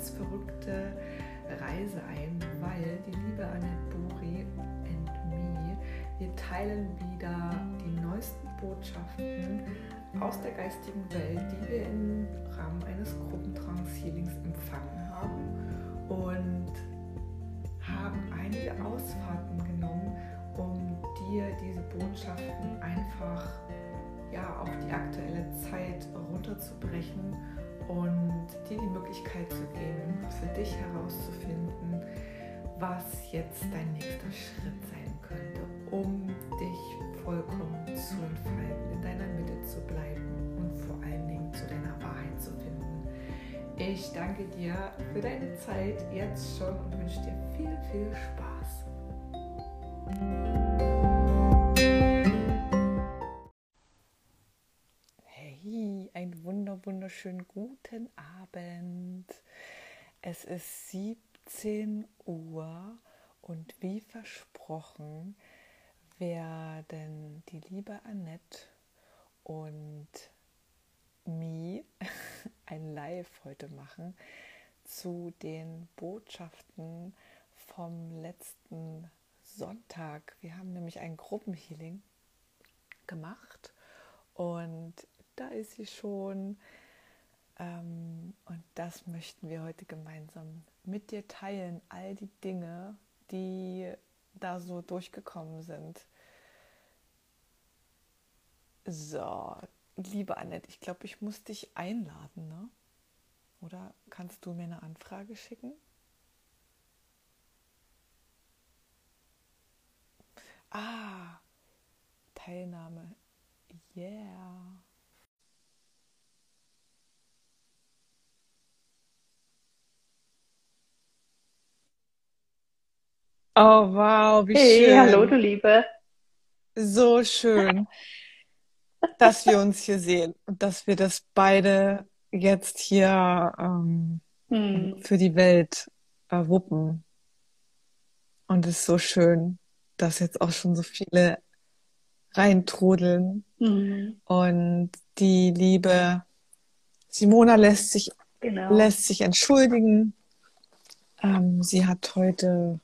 ganz verrückte Reise ein, weil die liebe Annette Buri und me, wir teilen wieder die neuesten Botschaften aus der geistigen Welt, die wir im Rahmen eines Gruppentrans-Healings empfangen haben und haben einige Ausfahrten genommen, um dir diese Botschaften einfach ja, auf die aktuelle Zeit runterzubrechen und dir die Möglichkeit zu geben, für dich herauszufinden, was jetzt dein nächster Schritt sein könnte, um dich vollkommen zu entfalten, in deiner Mitte zu bleiben und vor allen Dingen zu deiner Wahrheit zu finden. Ich danke dir für deine Zeit jetzt schon und wünsche dir viel, viel Spaß. Wunder, wunderschönen guten Abend. Es ist 17 Uhr und wie versprochen werden die liebe Annette und Me ein Live heute machen zu den Botschaften vom letzten Sonntag. Wir haben nämlich ein Gruppenhealing gemacht und da ist sie schon. Ähm, und das möchten wir heute gemeinsam mit dir teilen. All die Dinge, die da so durchgekommen sind. So, liebe Annette, ich glaube, ich muss dich einladen, ne? Oder kannst du mir eine Anfrage schicken? Ah, Teilnahme. Yeah. Oh, wow, wie hey, schön. hallo, du Liebe. So schön, dass wir uns hier sehen und dass wir das beide jetzt hier ähm, Hm. für die Welt äh, wuppen. Und es ist so schön, dass jetzt auch schon so viele reintrudeln. Hm. Und die liebe Simona lässt sich, Genau. lässt sich entschuldigen. Ähm, sie hat heute,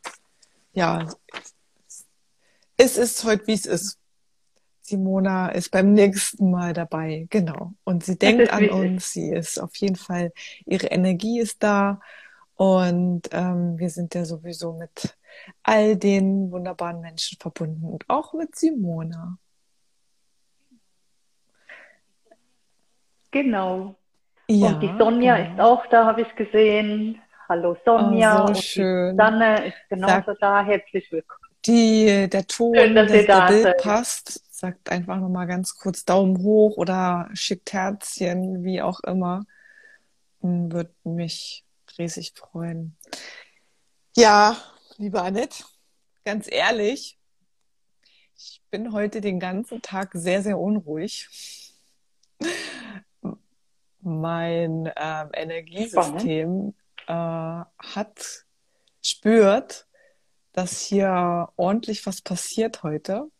ja, es ist heute, wie es ist. Simona ist beim nächsten Mal dabei, genau. Und sie denkt ist an wichtig. uns, sie ist auf jeden Fall, ihre Energie ist da. Und ähm, wir sind ja sowieso mit all den wunderbaren Menschen verbunden und auch mit Simona. Genau. Ja, Und die Sonja ist genau. auch da, habe ich gesehen. Hallo Oh, Sonja. so Und die schön. Susanne ist genauso da. Herzlich willkommen. die, der Ton, Schön, dass der da Bild seid. passt, sagt einfach nochmal ganz kurz Daumen hoch oder schickt Herzchen, wie auch immer. Hm, Würde mich riesig freuen. Ja, liebe Annette, ganz ehrlich, ich bin heute den ganzen Tag sehr, sehr unruhig. Mein ähm, Spannend. Äh, hat spürt, dass hier ordentlich was passiert heute.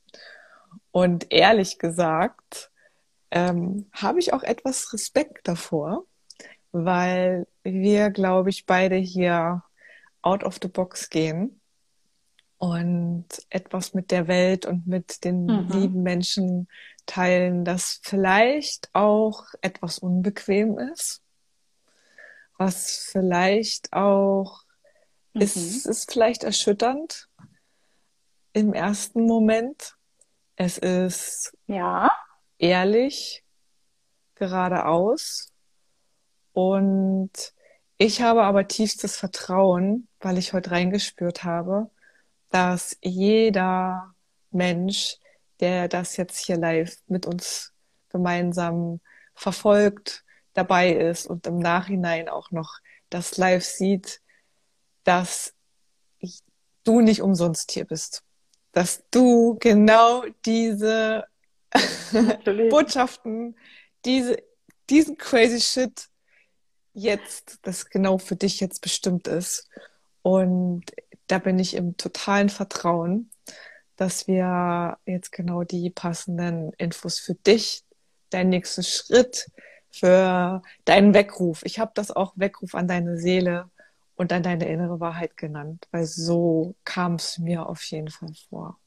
Und ehrlich gesagt, ähm, habe ich auch etwas Respekt davor, weil wir, glaube ich, beide hier out of the box gehen und etwas mit der Welt und mit den Mhm. lieben Menschen teilen, das vielleicht auch etwas unbequem ist, was vielleicht auch ist, Mhm. ist vielleicht erschütternd im ersten Moment. Es ist Ja. ehrlich, geradeaus und ich habe aber tiefstes Vertrauen, weil ich heute reingespürt habe, dass jeder Mensch, der das jetzt hier live mit uns gemeinsam verfolgt, dabei ist und im Nachhinein auch noch das live sieht, dass du nicht umsonst hier bist. Dass du genau diese. Botschaften, diese, diesen crazy shit jetzt, das genau für dich jetzt bestimmt ist. Und da bin ich im totalen Vertrauen, dass wir jetzt genau die passenden Infos für dich, deinen nächsten Schritt, für deinen Weckruf. Ich habe das auch Weckruf an deine Seele und an deine innere Wahrheit genannt, weil so kam es mir auf jeden Fall vor.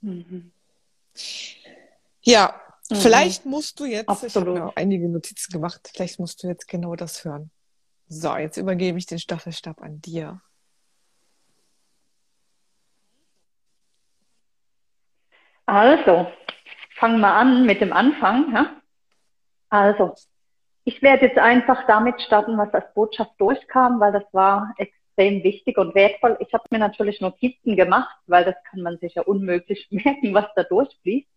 Mhm. Ja, mhm. vielleicht musst du jetzt, Absolut. ich habe einige Notizen gemacht, vielleicht musst du jetzt genau das hören. So, jetzt übergebe ich den Staffelstab an dir. Also, fangen wir an mit dem Anfang. Ja? Also, ich werde jetzt einfach damit starten, was als Botschaft durchkam, weil das war extrem wichtig und wertvoll. Ich habe mir natürlich Notizen gemacht, weil das kann man sich ja unmöglich merken, was da durchfließt.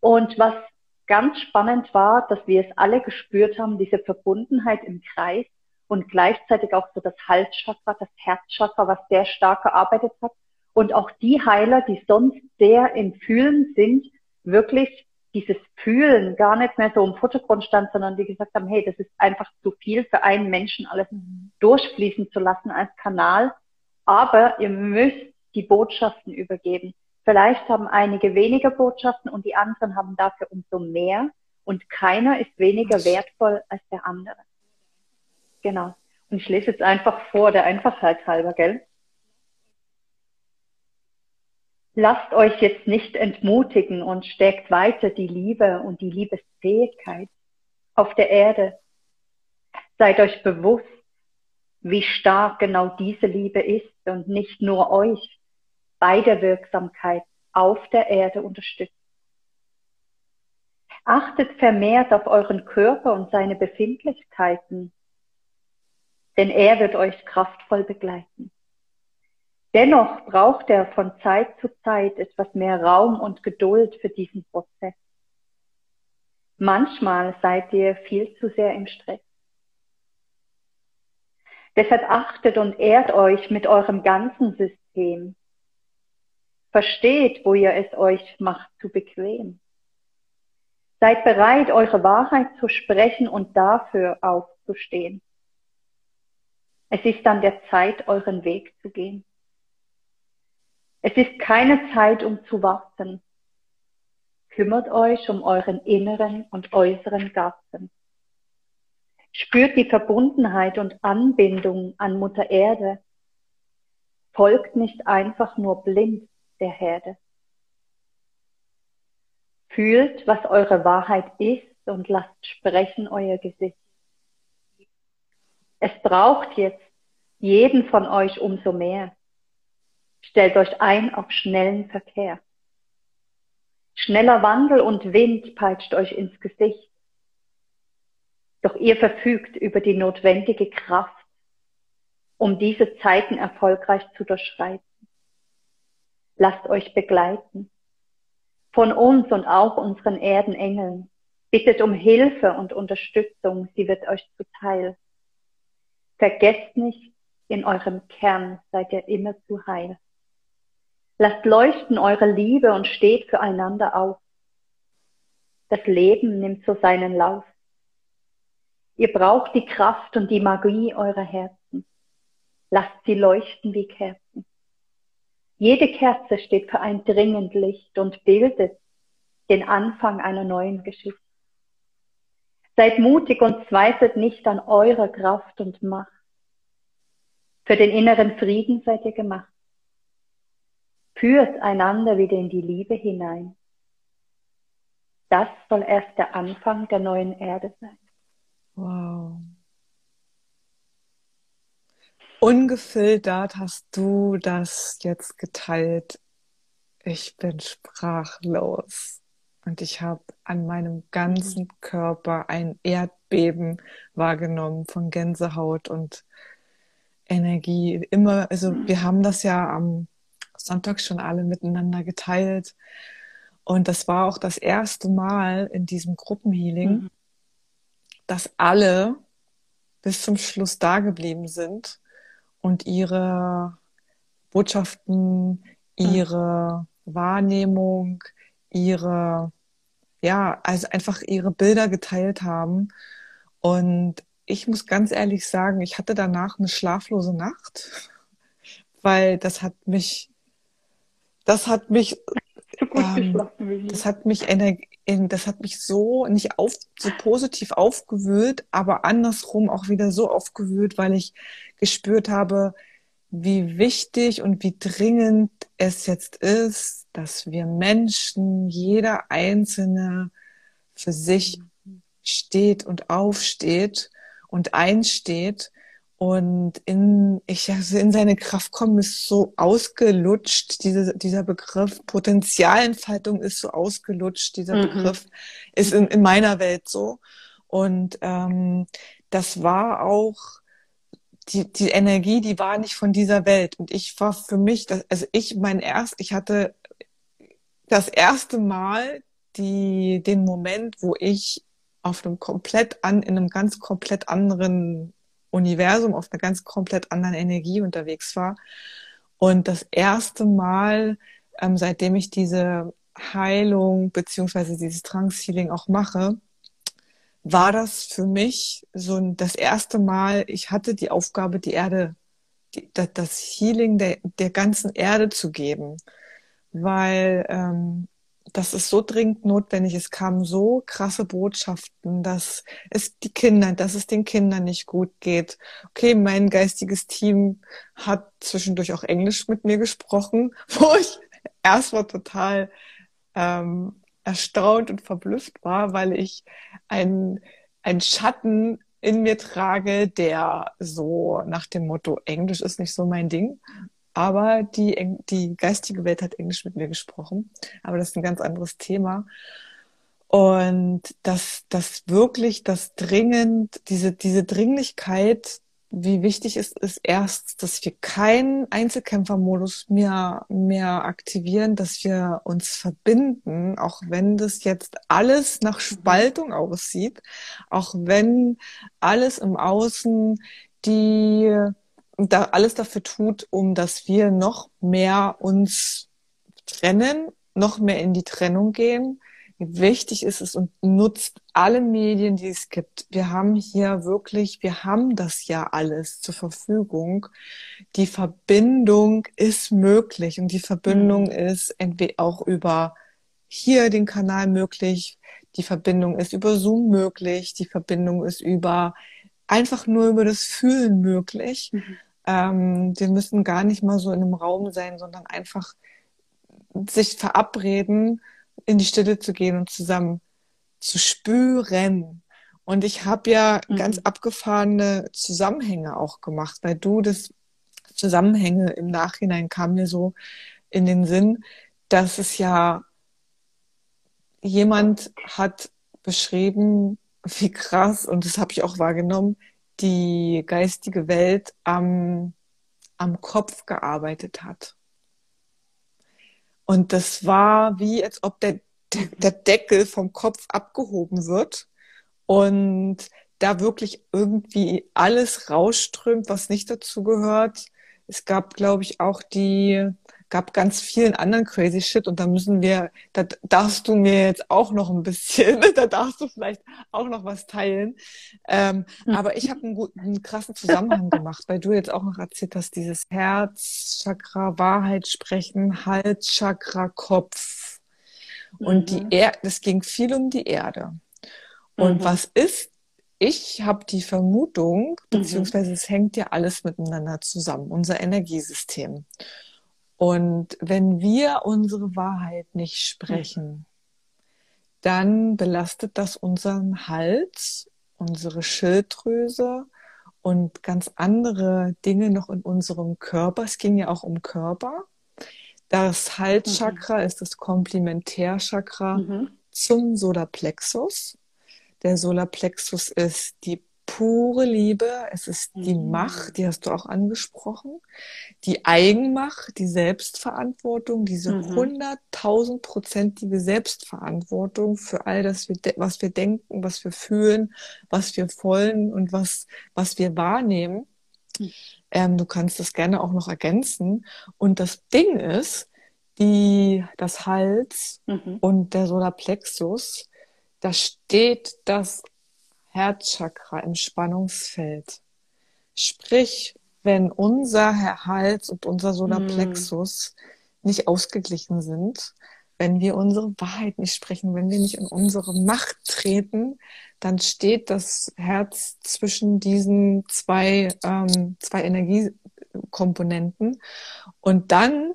Und was ganz spannend war, dass wir es alle gespürt haben, diese Verbundenheit im Kreis und gleichzeitig auch so das Halschakra, das Herzchakra, was sehr stark gearbeitet hat. Und auch die Heiler, die sonst sehr im Fühlen sind, wirklich dieses Fühlen gar nicht mehr so im Vordergrund stand, sondern die gesagt haben, hey, das ist einfach zu viel für einen Menschen alles durchfließen zu lassen als Kanal. Aber ihr müsst die Botschaften übergeben. Vielleicht haben einige weniger Botschaften und die anderen haben dafür umso mehr und keiner ist weniger wertvoll als der andere. Genau. Und ich lese jetzt einfach vor, der Einfachheit halber, gell? Lasst euch jetzt nicht entmutigen und stärkt weiter die Liebe und die Liebesfähigkeit auf der Erde. Seid euch bewusst, wie stark genau diese Liebe ist und nicht nur euch bei der Wirksamkeit auf der Erde unterstützt. Achtet vermehrt auf euren Körper und seine Befindlichkeiten denn er wird euch kraftvoll begleiten. Dennoch braucht er von Zeit zu Zeit etwas mehr Raum und Geduld für diesen Prozess. Manchmal seid ihr viel zu sehr im Stress. Deshalb achtet und ehrt euch mit eurem ganzen System. Versteht, wo ihr es euch macht zu bequem. Seid bereit, eure Wahrheit zu sprechen und dafür aufzustehen. Es ist an der Zeit, euren Weg zu gehen. Es ist keine Zeit, um zu warten. Kümmert euch um euren inneren und äußeren Garten. Spürt die Verbundenheit und Anbindung an Mutter Erde. Folgt nicht einfach nur blind der Herde. Fühlt, was eure Wahrheit ist und lasst sprechen euer Gesicht. Es braucht jetzt jeden von euch umso mehr. Stellt euch ein auf schnellen Verkehr. Schneller Wandel und Wind peitscht euch ins Gesicht. Doch ihr verfügt über die notwendige Kraft, um diese Zeiten erfolgreich zu durchschreiten. Lasst euch begleiten. Von uns und auch unseren Erdenengeln. Bittet um Hilfe und Unterstützung, sie wird euch zuteil. Vergesst nicht, in eurem Kern seid ihr immer zu heil. Lasst leuchten eure Liebe und steht füreinander auf. Das Leben nimmt so seinen Lauf. Ihr braucht die Kraft und die Magie eurer Herzen. Lasst sie leuchten wie Kerzen. Jede Kerze steht für ein dringend Licht und bildet den Anfang einer neuen Geschichte. Seid mutig und zweifelt nicht an eurer Kraft und Macht. Für den inneren Frieden seid ihr gemacht. Führt einander wieder in die Liebe hinein. Das soll erst der Anfang der neuen Erde sein. Wow. Ungefiltert hast du das jetzt geteilt. Ich bin sprachlos. Und ich habe an meinem ganzen Körper ein Erdbeben wahrgenommen von Gänsehaut und Energie. Immer, also wir haben das ja am Sonntag schon alle miteinander geteilt. Und das war auch das erste Mal in diesem Gruppenhealing, mhm. dass alle bis zum Schluss da geblieben sind und ihre Botschaften, mhm. ihre mhm. Wahrnehmung, ihre, ja, also einfach ihre Bilder geteilt haben. Und ich muss ganz ehrlich sagen, ich hatte danach eine schlaflose Nacht, weil das hat mich, das hat mich, ähm, das hat mich das hat mich so nicht auf, so positiv aufgewühlt, aber andersrum auch wieder so aufgewühlt, weil ich gespürt habe, wie wichtig und wie dringend es jetzt ist, dass wir Menschen, jeder Einzelne für sich steht und aufsteht und einsteht und in, ich, also in seine Kraft kommen ist so ausgelutscht, diese, dieser Begriff. Potenzialentfaltung ist so ausgelutscht, dieser mhm. Begriff ist in, in meiner Welt so. Und ähm, das war auch die, die Energie, die war nicht von dieser Welt. Und ich war für mich, das, also ich mein erst, ich hatte das erste Mal die, den Moment, wo ich auf einem komplett an, in einem ganz komplett anderen Universum, auf einer ganz komplett anderen Energie unterwegs war. Und das erste Mal, ähm, seitdem ich diese Heilung beziehungsweise dieses Trance-Healing auch mache, war das für mich so ein, das erste Mal, ich hatte die Aufgabe, die Erde, die, das Healing der, der ganzen Erde zu geben, weil ähm, das ist so dringend notwendig. Es kamen so krasse Botschaften, dass es die Kinder, dass es den Kindern nicht gut geht. Okay, mein geistiges Team hat zwischendurch auch Englisch mit mir gesprochen, wo ich erstmal total ähm, erstaunt und verblüfft war, weil ich ein, ein Schatten in mir trage, der so nach dem Motto Englisch ist nicht so mein Ding. Aber die, die geistige Welt hat Englisch mit mir gesprochen. Aber das ist ein ganz anderes Thema. Und dass das wirklich das dringend, diese, diese Dringlichkeit wie wichtig es ist erst, dass wir keinen Einzelkämpfermodus mehr, mehr aktivieren, dass wir uns verbinden, auch wenn das jetzt alles nach Spaltung aussieht, auch wenn alles im Außen die da alles dafür tut, um dass wir noch mehr uns trennen, noch mehr in die Trennung gehen, wichtig ist es und nutzt alle Medien, die es gibt. Wir haben hier wirklich, wir haben das ja alles zur Verfügung. Die Verbindung ist möglich und die Verbindung mhm. ist entweder auch über hier den Kanal möglich, die Verbindung ist über Zoom möglich, die Verbindung ist über einfach nur über das Fühlen möglich. Mhm. Ähm, wir müssen gar nicht mal so in einem Raum sein, sondern einfach sich verabreden in die Stille zu gehen und zusammen zu spüren. Und ich habe ja mhm. ganz abgefahrene Zusammenhänge auch gemacht, weil du das Zusammenhänge im Nachhinein kam mir so in den Sinn, dass es ja jemand hat beschrieben, wie krass, und das habe ich auch wahrgenommen, die geistige Welt am, am Kopf gearbeitet hat. Und das war wie, als ob der, der Deckel vom Kopf abgehoben wird und da wirklich irgendwie alles rausströmt, was nicht dazu gehört. Es gab, glaube ich, auch die gab ganz vielen anderen crazy Shit und da müssen wir, da darfst du mir jetzt auch noch ein bisschen, da darfst du vielleicht auch noch was teilen. Ähm, mhm. Aber ich habe einen guten, einen krassen Zusammenhang gemacht, weil du jetzt auch noch erzählt hast, dieses Herzchakra, Wahrheit sprechen, Halschakra, Kopf. Und mhm. die Erde, es ging viel um die Erde. Und mhm. was ist ich habe die Vermutung, mhm. beziehungsweise es hängt ja alles miteinander zusammen, unser Energiesystem. Und wenn wir unsere Wahrheit nicht sprechen, dann belastet das unseren Hals, unsere Schilddrüse und ganz andere Dinge noch in unserem Körper. Es ging ja auch um Körper. Das Halschakra mhm. ist das Komplementärchakra mhm. zum Solarplexus. Der Solarplexus ist die pure Liebe, es ist die mhm. Macht, die hast du auch angesprochen, die Eigenmacht, die Selbstverantwortung, diese hunderttausendprozentige mhm. Selbstverantwortung für all das, was wir denken, was wir fühlen, was wir wollen und was, was wir wahrnehmen. Mhm. Ähm, du kannst das gerne auch noch ergänzen. Und das Ding ist, die, das Hals mhm. und der Solarplexus, da steht das Herzchakra im Spannungsfeld. Sprich, wenn unser Hals und unser Solarplexus mm. nicht ausgeglichen sind, wenn wir unsere Wahrheit nicht sprechen, wenn wir nicht in unsere Macht treten, dann steht das Herz zwischen diesen zwei, ähm, zwei Energiekomponenten und dann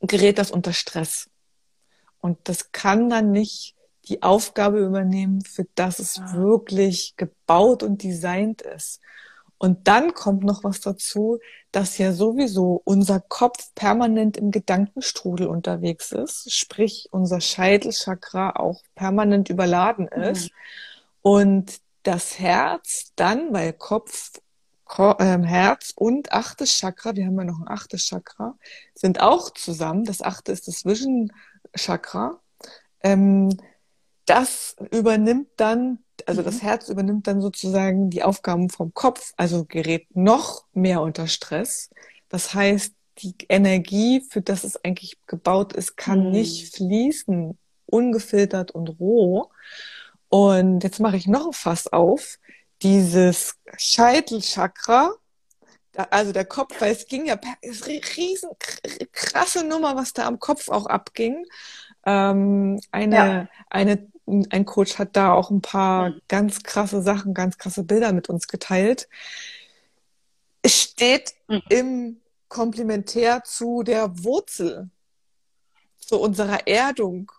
gerät das unter Stress. Und das kann dann nicht die Aufgabe übernehmen, für das es ja. wirklich gebaut und designt ist. Und dann kommt noch was dazu, dass ja sowieso unser Kopf permanent im Gedankenstrudel unterwegs ist, sprich unser Scheitelchakra auch permanent überladen ist. Mhm. Und das Herz dann, weil Kopf, äh, Herz und achtes Chakra, wir haben ja noch ein achtes Chakra, sind auch zusammen. Das achte ist das Vision Chakra. Ähm, das übernimmt dann, also mhm. das Herz übernimmt dann sozusagen die Aufgaben vom Kopf, also gerät noch mehr unter Stress. Das heißt, die Energie, für das es eigentlich gebaut ist, kann mhm. nicht fließen, ungefiltert und roh. Und jetzt mache ich noch ein Fass auf. Dieses Scheitelchakra, also der Kopf, weil es ging ja, ist riesen krasse Nummer, was da am Kopf auch abging. Ähm, eine, ja. eine ein Coach hat da auch ein paar ganz krasse Sachen, ganz krasse Bilder mit uns geteilt. Es steht mhm. im Komplementär zu der Wurzel, zu unserer Erdung,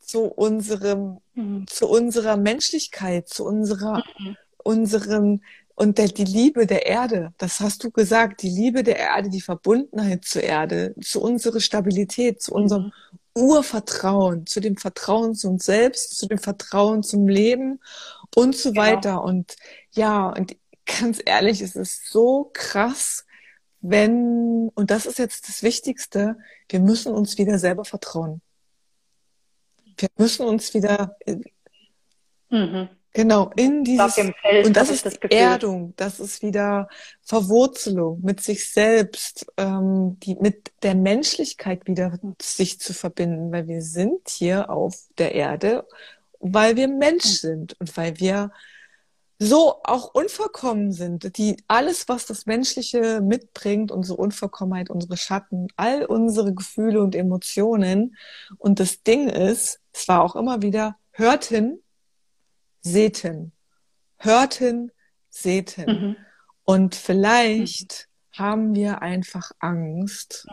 zu unserem, mhm. zu unserer Menschlichkeit, zu unserer, mhm. unserem und der, die Liebe der Erde, das hast du gesagt, die Liebe der Erde, die Verbundenheit zur Erde, zu unserer Stabilität, zu unserem mhm. Urvertrauen, zu dem Vertrauen zu uns selbst, zu dem Vertrauen zum Leben und so genau. weiter. Und ja, und ganz ehrlich, es ist so krass, wenn, und das ist jetzt das Wichtigste, wir müssen uns wieder selber vertrauen. Wir müssen uns wieder, mhm. Genau, in dieses Feld, und das ist das Erdung, das ist wieder Verwurzelung mit sich selbst, ähm, die mit der Menschlichkeit wieder sich zu verbinden, weil wir sind hier auf der Erde, weil wir Mensch sind und weil wir so auch unvollkommen sind, die alles, was das Menschliche mitbringt, unsere Unvollkommenheit, unsere Schatten, all unsere Gefühle und Emotionen. Und das Ding ist, es war auch immer wieder, hört hin, sehten, hörten, sehten. Mhm. Und vielleicht mhm. haben wir einfach Angst.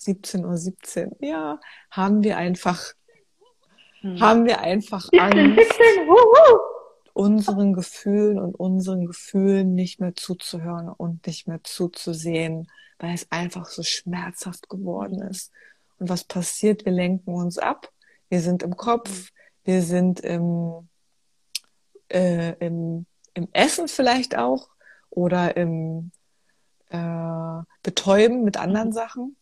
17.17 Uhr, 17, ja, haben wir einfach, mhm. haben wir einfach 17, Angst, 17, unseren Gefühlen und unseren Gefühlen nicht mehr zuzuhören und nicht mehr zuzusehen, weil es einfach so schmerzhaft geworden ist. Und was passiert? Wir lenken uns ab. Wir sind im Kopf. Wir sind im, äh, im, im Essen vielleicht auch oder im äh, Betäuben mit anderen mhm. Sachen.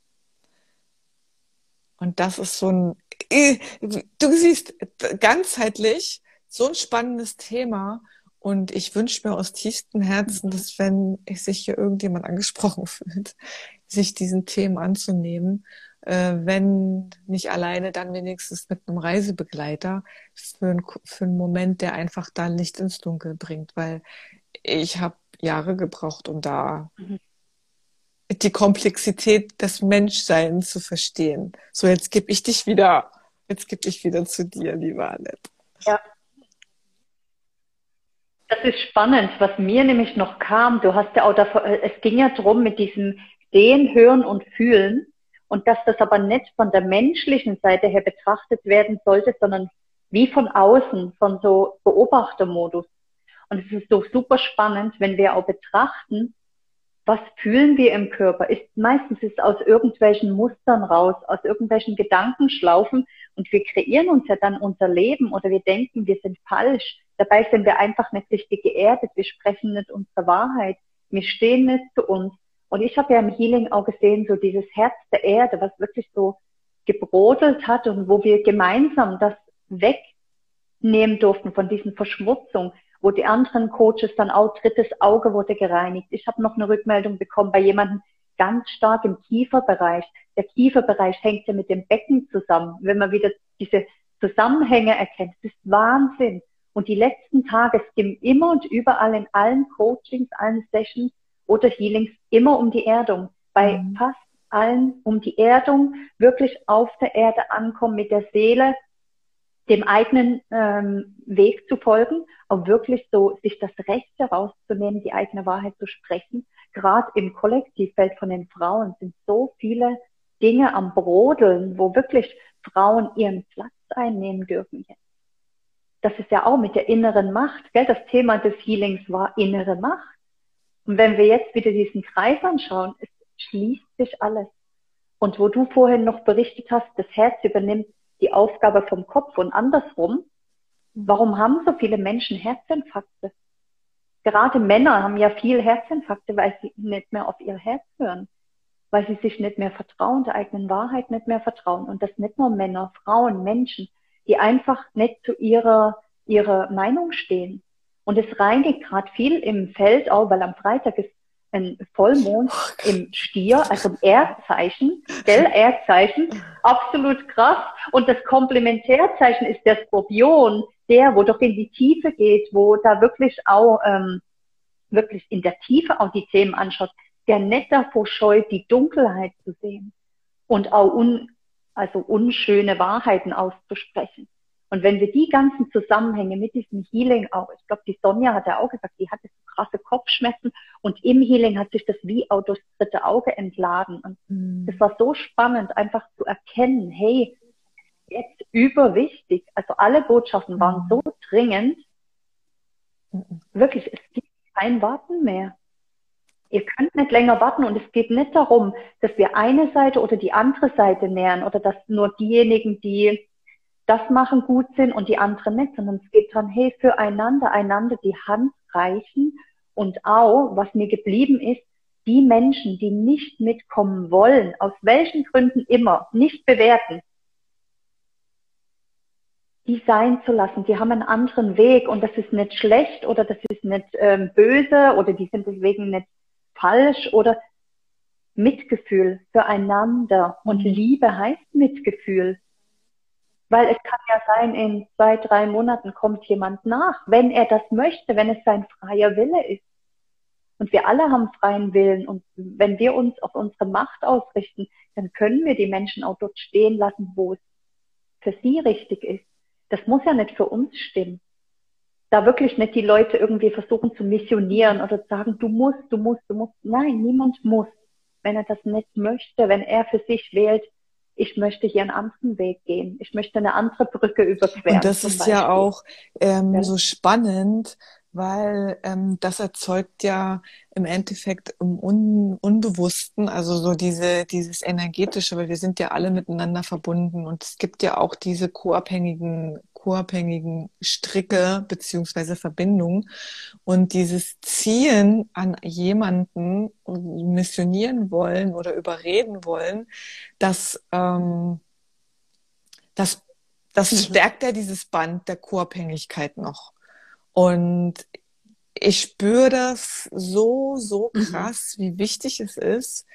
Und das ist so ein, äh, du siehst, ganzheitlich so ein spannendes Thema. Und ich wünsche mir aus tiefstem Herzen, mhm. dass wenn sich hier irgendjemand angesprochen fühlt, sich diesen Themen anzunehmen äh, wenn nicht alleine, dann wenigstens mit einem Reisebegleiter für, ein, für einen Moment, der einfach da Licht ins Dunkel bringt, weil ich habe Jahre gebraucht, um da mhm. die Komplexität des Menschseins zu verstehen. So, jetzt gebe ich dich wieder, jetzt gebe ich wieder zu dir, liebe Annette. Ja. Das ist spannend, was mir nämlich noch kam. Du hast ja auch davor, es ging ja drum mit diesem Sehen, Hören und Fühlen und dass das aber nicht von der menschlichen Seite her betrachtet werden sollte, sondern wie von außen, von so Beobachtermodus. Und es ist so super spannend, wenn wir auch betrachten, was fühlen wir im Körper? Ist meistens ist aus irgendwelchen Mustern raus, aus irgendwelchen Gedankenschlaufen und wir kreieren uns ja dann unser Leben oder wir denken, wir sind falsch. Dabei sind wir einfach nicht richtig geerdet. Wir sprechen nicht unsere Wahrheit. Wir stehen nicht zu uns. Und ich habe ja im Healing auch gesehen, so dieses Herz der Erde, was wirklich so gebrodelt hat und wo wir gemeinsam das wegnehmen durften von diesen Verschmutzungen, wo die anderen Coaches dann auch drittes Auge wurde gereinigt. Ich habe noch eine Rückmeldung bekommen bei jemandem ganz stark im Kieferbereich. Der Kieferbereich hängt ja mit dem Becken zusammen. Wenn man wieder diese Zusammenhänge erkennt, das ist Wahnsinn. Und die letzten Tage, es ging immer und überall in allen Coachings, allen Sessions, oder Healings immer um die Erdung. Bei mhm. fast allen um die Erdung, wirklich auf der Erde ankommen, mit der Seele, dem eigenen ähm, Weg zu folgen, auch wirklich so sich das Recht herauszunehmen, die eigene Wahrheit zu sprechen. Gerade im Kollektivfeld von den Frauen sind so viele Dinge am Brodeln, wo wirklich Frauen ihren Platz einnehmen dürfen jetzt. Das ist ja auch mit der inneren Macht, gell? Das Thema des Healings war innere Macht. Und wenn wir jetzt wieder diesen Kreis anschauen, es schließt sich alles. Und wo du vorhin noch berichtet hast, das Herz übernimmt die Aufgabe vom Kopf und andersrum. Warum haben so viele Menschen Herzinfarkte? Gerade Männer haben ja viel Herzinfarkte, weil sie nicht mehr auf ihr Herz hören, weil sie sich nicht mehr vertrauen, der eigenen Wahrheit nicht mehr vertrauen. Und das nicht nur Männer, Frauen, Menschen, die einfach nicht zu ihrer, ihrer Meinung stehen. Und es reinigt gerade viel im Feld auch, weil am Freitag ist ein Vollmond im Stier, also im Erdzeichen, gell, Erdzeichen, absolut krass. Und das Komplementärzeichen ist der Skorpion, der, wo doch in die Tiefe geht, wo da wirklich auch, ähm, wirklich in der Tiefe auch die Themen anschaut, der nicht davor scheut, die Dunkelheit zu sehen und auch un, also unschöne Wahrheiten auszusprechen. Und wenn wir die ganzen Zusammenhänge mit diesem Healing auch, ich glaube, die Sonja hat ja auch gesagt, die hatte so krasse Kopfschmerzen und im Healing hat sich das wie auch durchs dritte Auge entladen. Und mhm. es war so spannend, einfach zu erkennen, hey, jetzt überwichtig. Also alle Botschaften waren mhm. so dringend. Mhm. Wirklich, es gibt kein Warten mehr. Ihr könnt nicht länger warten und es geht nicht darum, dass wir eine Seite oder die andere Seite nähern oder dass nur diejenigen, die das machen, gut sind und die anderen nicht, sondern es geht darum, hey, füreinander, einander die Hand reichen und auch, was mir geblieben ist, die Menschen, die nicht mitkommen wollen, aus welchen Gründen immer, nicht bewerten, die sein zu lassen. Die haben einen anderen Weg und das ist nicht schlecht oder das ist nicht ähm, böse oder die sind deswegen nicht falsch oder Mitgefühl füreinander. Und mhm. Liebe heißt Mitgefühl. Weil es kann ja sein, in zwei, drei Monaten kommt jemand nach, wenn er das möchte, wenn es sein freier Wille ist. Und wir alle haben freien Willen. Und wenn wir uns auf unsere Macht ausrichten, dann können wir die Menschen auch dort stehen lassen, wo es für sie richtig ist. Das muss ja nicht für uns stimmen. Da wirklich nicht die Leute irgendwie versuchen zu missionieren oder sagen, du musst, du musst, du musst. Nein, niemand muss. Wenn er das nicht möchte, wenn er für sich wählt, ich möchte hier einen anderen Weg gehen. Ich möchte eine andere Brücke überqueren. Und das ist Beispiel. ja auch ähm, ja. so spannend, weil ähm, das erzeugt ja im Endeffekt im Un Unbewussten, also so diese, dieses energetische, weil wir sind ja alle miteinander verbunden und es gibt ja auch diese co-abhängigen, co-abhängigen Stricke beziehungsweise Verbindungen und dieses Ziehen an jemanden missionieren wollen oder überreden wollen, das, ähm, das, das mhm. stärkt ja dieses Band der Co-Abhängigkeit noch. Und ich spüre das so, so mhm. krass, mhm. wie wichtig es ist,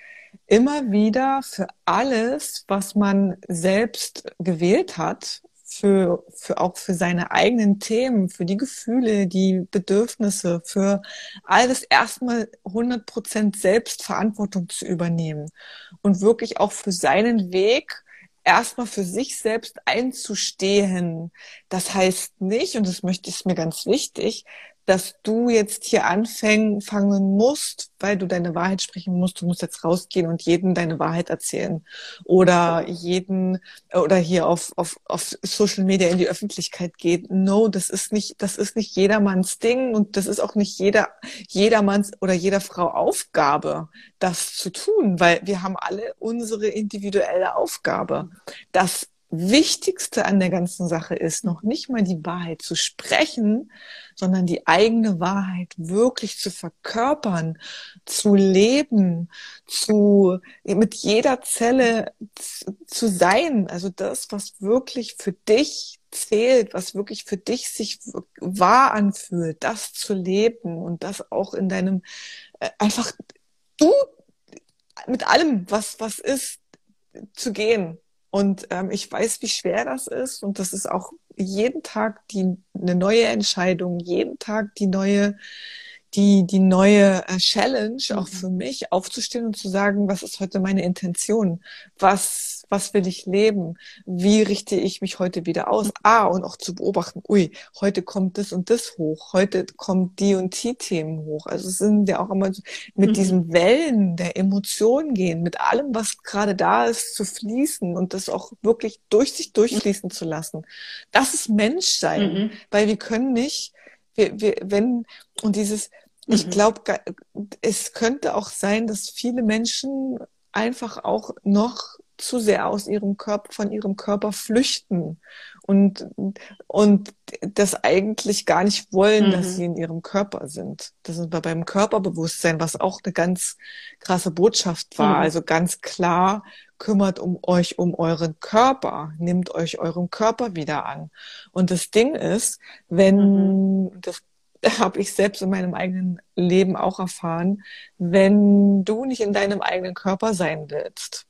immer wieder für alles, was man selbst gewählt hat, für, für auch für seine eigenen Themen, für die Gefühle, die Bedürfnisse, für alles erstmal 100 Prozent Selbstverantwortung zu übernehmen und wirklich auch für seinen Weg erstmal für sich selbst einzustehen. Das heißt nicht, und das möchte ich mir ganz wichtig, dass du jetzt hier anfangen fangen musst, weil du deine Wahrheit sprechen musst. Du musst jetzt rausgehen und jedem deine Wahrheit erzählen oder jeden oder hier auf, auf, auf Social Media in die Öffentlichkeit gehen. No, das ist nicht, das ist nicht jedermanns Ding und das ist auch nicht jeder, jedermanns oder jeder Frau Aufgabe, das zu tun, weil wir haben alle unsere individuelle Aufgabe. Das Wichtigste an der ganzen Sache ist, noch nicht mal die Wahrheit zu sprechen, sondern die eigene Wahrheit wirklich zu verkörpern, zu leben, zu, mit jeder Zelle zu sein. Also das, was wirklich für dich zählt, was wirklich für dich sich wahr anfühlt, das zu leben und das auch in deinem, äh, einfach du mit allem, was, was ist, zu gehen und ähm, ich weiß, wie schwer das ist. Und das ist auch jeden Tag die, eine neue Entscheidung, jeden Tag die neue, die, die neue äh, Challenge mhm. auch für mich, aufzustehen und zu sagen, was ist heute meine Intention? Was, was will ich leben? Wie richte ich mich heute wieder aus? Ah, und auch zu beobachten, ui, heute kommt das und das hoch, heute kommt die und die Themen hoch. Also es sind ja auch immer mit mhm. diesen Wellen der Emotionen gehen, mit allem, was gerade da ist, zu fließen und das auch wirklich durch sich durchfließen zu lassen. Das ist Menschsein, mhm. weil wir können nicht, wir, wir, wenn, und dieses, mhm. ich glaube, es könnte auch sein, dass viele Menschen einfach auch noch zu sehr aus ihrem Körper, von ihrem Körper flüchten und, und das eigentlich gar nicht wollen, mhm. dass sie in ihrem Körper sind. Das ist beim Körperbewusstsein, was auch eine ganz krasse Botschaft war. Mhm. Also ganz klar, kümmert um euch um euren Körper, nehmt euch euren Körper wieder an. Und das Ding ist, wenn, mhm. das habe ich selbst in meinem eigenen Leben auch erfahren, wenn du nicht in deinem eigenen Körper sein willst,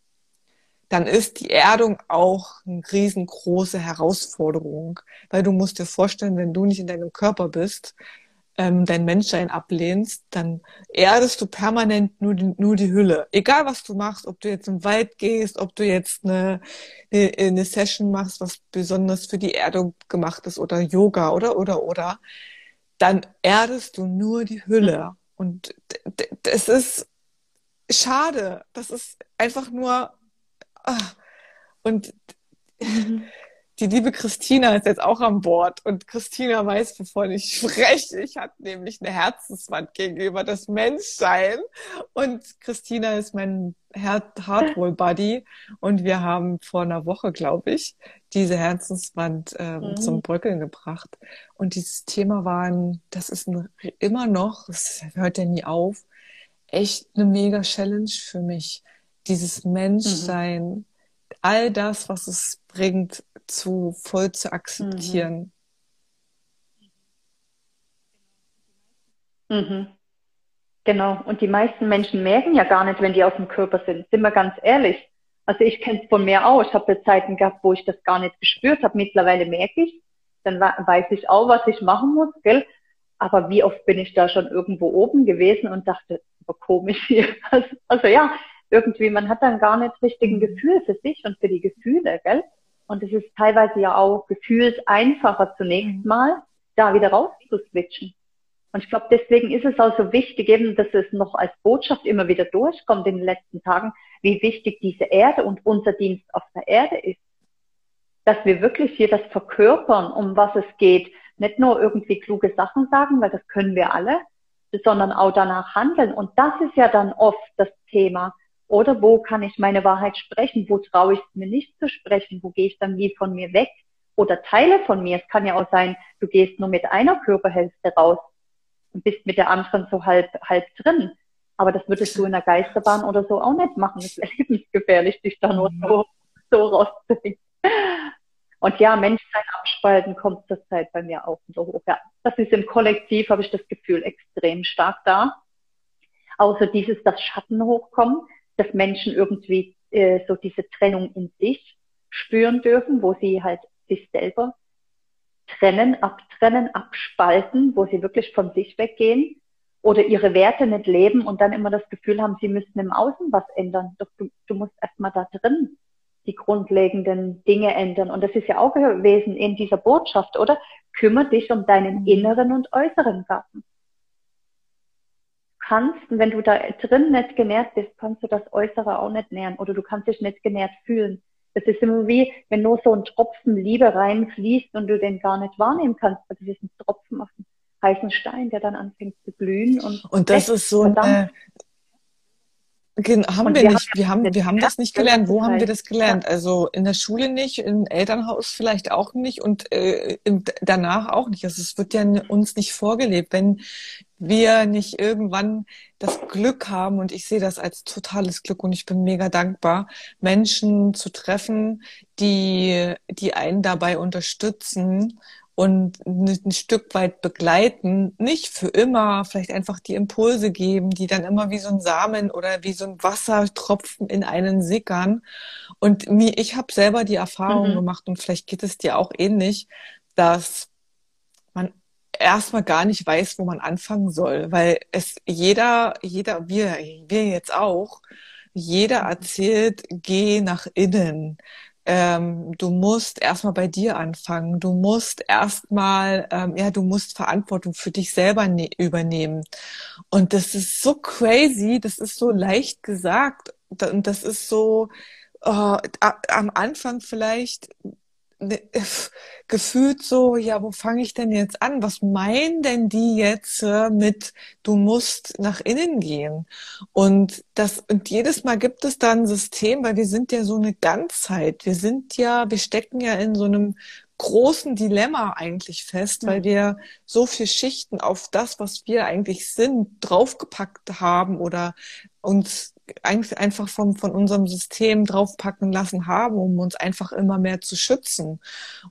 dann ist die Erdung auch eine riesengroße Herausforderung, weil du musst dir vorstellen, wenn du nicht in deinem Körper bist, ähm, dein Menschsein ablehnst, dann erdest du permanent nur die, nur die Hülle. Egal was du machst, ob du jetzt im Wald gehst, ob du jetzt eine, eine, eine Session machst, was besonders für die Erdung gemacht ist oder Yoga oder oder oder, dann erdest du nur die Hülle. Und das ist schade. Das ist einfach nur. Und mhm. die liebe Christina ist jetzt auch an Bord und Christina weiß, wovon ich spreche. Ich habe nämlich eine Herzenswand gegenüber das Menschsein und Christina ist mein Hardroll-Buddy und wir haben vor einer Woche, glaube ich, diese Herzenswand ähm, mhm. zum Bröckeln gebracht. Und dieses Thema war, ein, das ist ein, immer noch, es hört ja nie auf, echt eine mega Challenge für mich dieses Menschsein, mhm. all das, was es bringt, zu voll zu akzeptieren. Mhm. Mhm. Genau. Und die meisten Menschen merken ja gar nicht, wenn die aus dem Körper sind. Sind wir ganz ehrlich. Also ich kenne es von mir auch. Ich habe Zeiten gehabt, wo ich das gar nicht gespürt habe. Mittlerweile merke ich. Dann weiß ich auch, was ich machen muss, gell? Aber wie oft bin ich da schon irgendwo oben gewesen und dachte, aber komisch hier. Also, also ja, irgendwie, man hat dann gar nicht richtig ein Gefühl für sich und für die Gefühle, gell? Und es ist teilweise ja auch gefühlt einfacher zunächst mal, da wieder rauszuswitchen. Und ich glaube, deswegen ist es auch so wichtig, eben, dass es noch als Botschaft immer wieder durchkommt in den letzten Tagen, wie wichtig diese Erde und unser Dienst auf der Erde ist. Dass wir wirklich hier das verkörpern, um was es geht. Nicht nur irgendwie kluge Sachen sagen, weil das können wir alle, sondern auch danach handeln. Und das ist ja dann oft das Thema, oder wo kann ich meine Wahrheit sprechen? Wo traue ich es mir nicht zu sprechen? Wo gehe ich dann wie von mir weg? Oder Teile von mir. Es kann ja auch sein, du gehst nur mit einer Körperhälfte raus und bist mit der anderen so halb, halb drin. Aber das würdest du in der Geisterbahn oder so auch nicht machen. Es wäre lebensgefährlich, dich da nur so, so rauszubringen. Und ja, Menschsein abspalten kommt zurzeit bei mir auch so hoch. Ja, das ist im Kollektiv, habe ich das Gefühl, extrem stark da. Außer dieses, das Schatten hochkommen dass Menschen irgendwie äh, so diese Trennung in sich spüren dürfen, wo sie halt sich selber trennen, abtrennen, abspalten, wo sie wirklich von sich weggehen oder ihre Werte nicht leben und dann immer das Gefühl haben, sie müssten im Außen was ändern. Doch du, du musst erstmal da drin die grundlegenden Dinge ändern. Und das ist ja auch gewesen in dieser Botschaft, oder? Kümmer dich um deinen mhm. inneren und äußeren Garten kannst, wenn du da drin nicht genährt bist, kannst du das Äußere auch nicht nähren oder du kannst dich nicht genährt fühlen. Das ist immer wie, wenn nur so ein Tropfen Liebe reinfließt und du den gar nicht wahrnehmen kannst. Das ist ein Tropfen auf dem heißen Stein, der dann anfängt zu glühen. Und, und das ist so eine, haben wir, wir, nicht. wir haben, wir haben das nicht gelernt. Wo haben wir das gelernt? Also in der Schule nicht, im Elternhaus vielleicht auch nicht und äh, danach auch nicht. Also es wird ja uns nicht vorgelebt. Wenn wir nicht irgendwann das Glück haben, und ich sehe das als totales Glück und ich bin mega dankbar, Menschen zu treffen, die, die einen dabei unterstützen und ein Stück weit begleiten, nicht für immer, vielleicht einfach die Impulse geben, die dann immer wie so ein Samen oder wie so ein Wassertropfen in einen sickern. Und mir, ich habe selber die Erfahrung mhm. gemacht und vielleicht geht es dir auch ähnlich, dass erstmal gar nicht weiß, wo man anfangen soll, weil es jeder, jeder, wir, wir jetzt auch, jeder erzählt, geh nach innen. Ähm, du musst erstmal bei dir anfangen. Du musst erstmal, ähm, ja, du musst Verantwortung für dich selber ne übernehmen. Und das ist so crazy, das ist so leicht gesagt. Und das ist so, oh, am Anfang vielleicht gefühlt so, ja, wo fange ich denn jetzt an? Was meinen denn die jetzt mit, du musst nach innen gehen? Und das, und jedes Mal gibt es da ein System, weil wir sind ja so eine Ganzheit. Wir sind ja, wir stecken ja in so einem großen Dilemma eigentlich fest, weil mhm. wir so viel Schichten auf das, was wir eigentlich sind, draufgepackt haben oder uns eigentlich einfach vom, von unserem System draufpacken lassen haben, um uns einfach immer mehr zu schützen.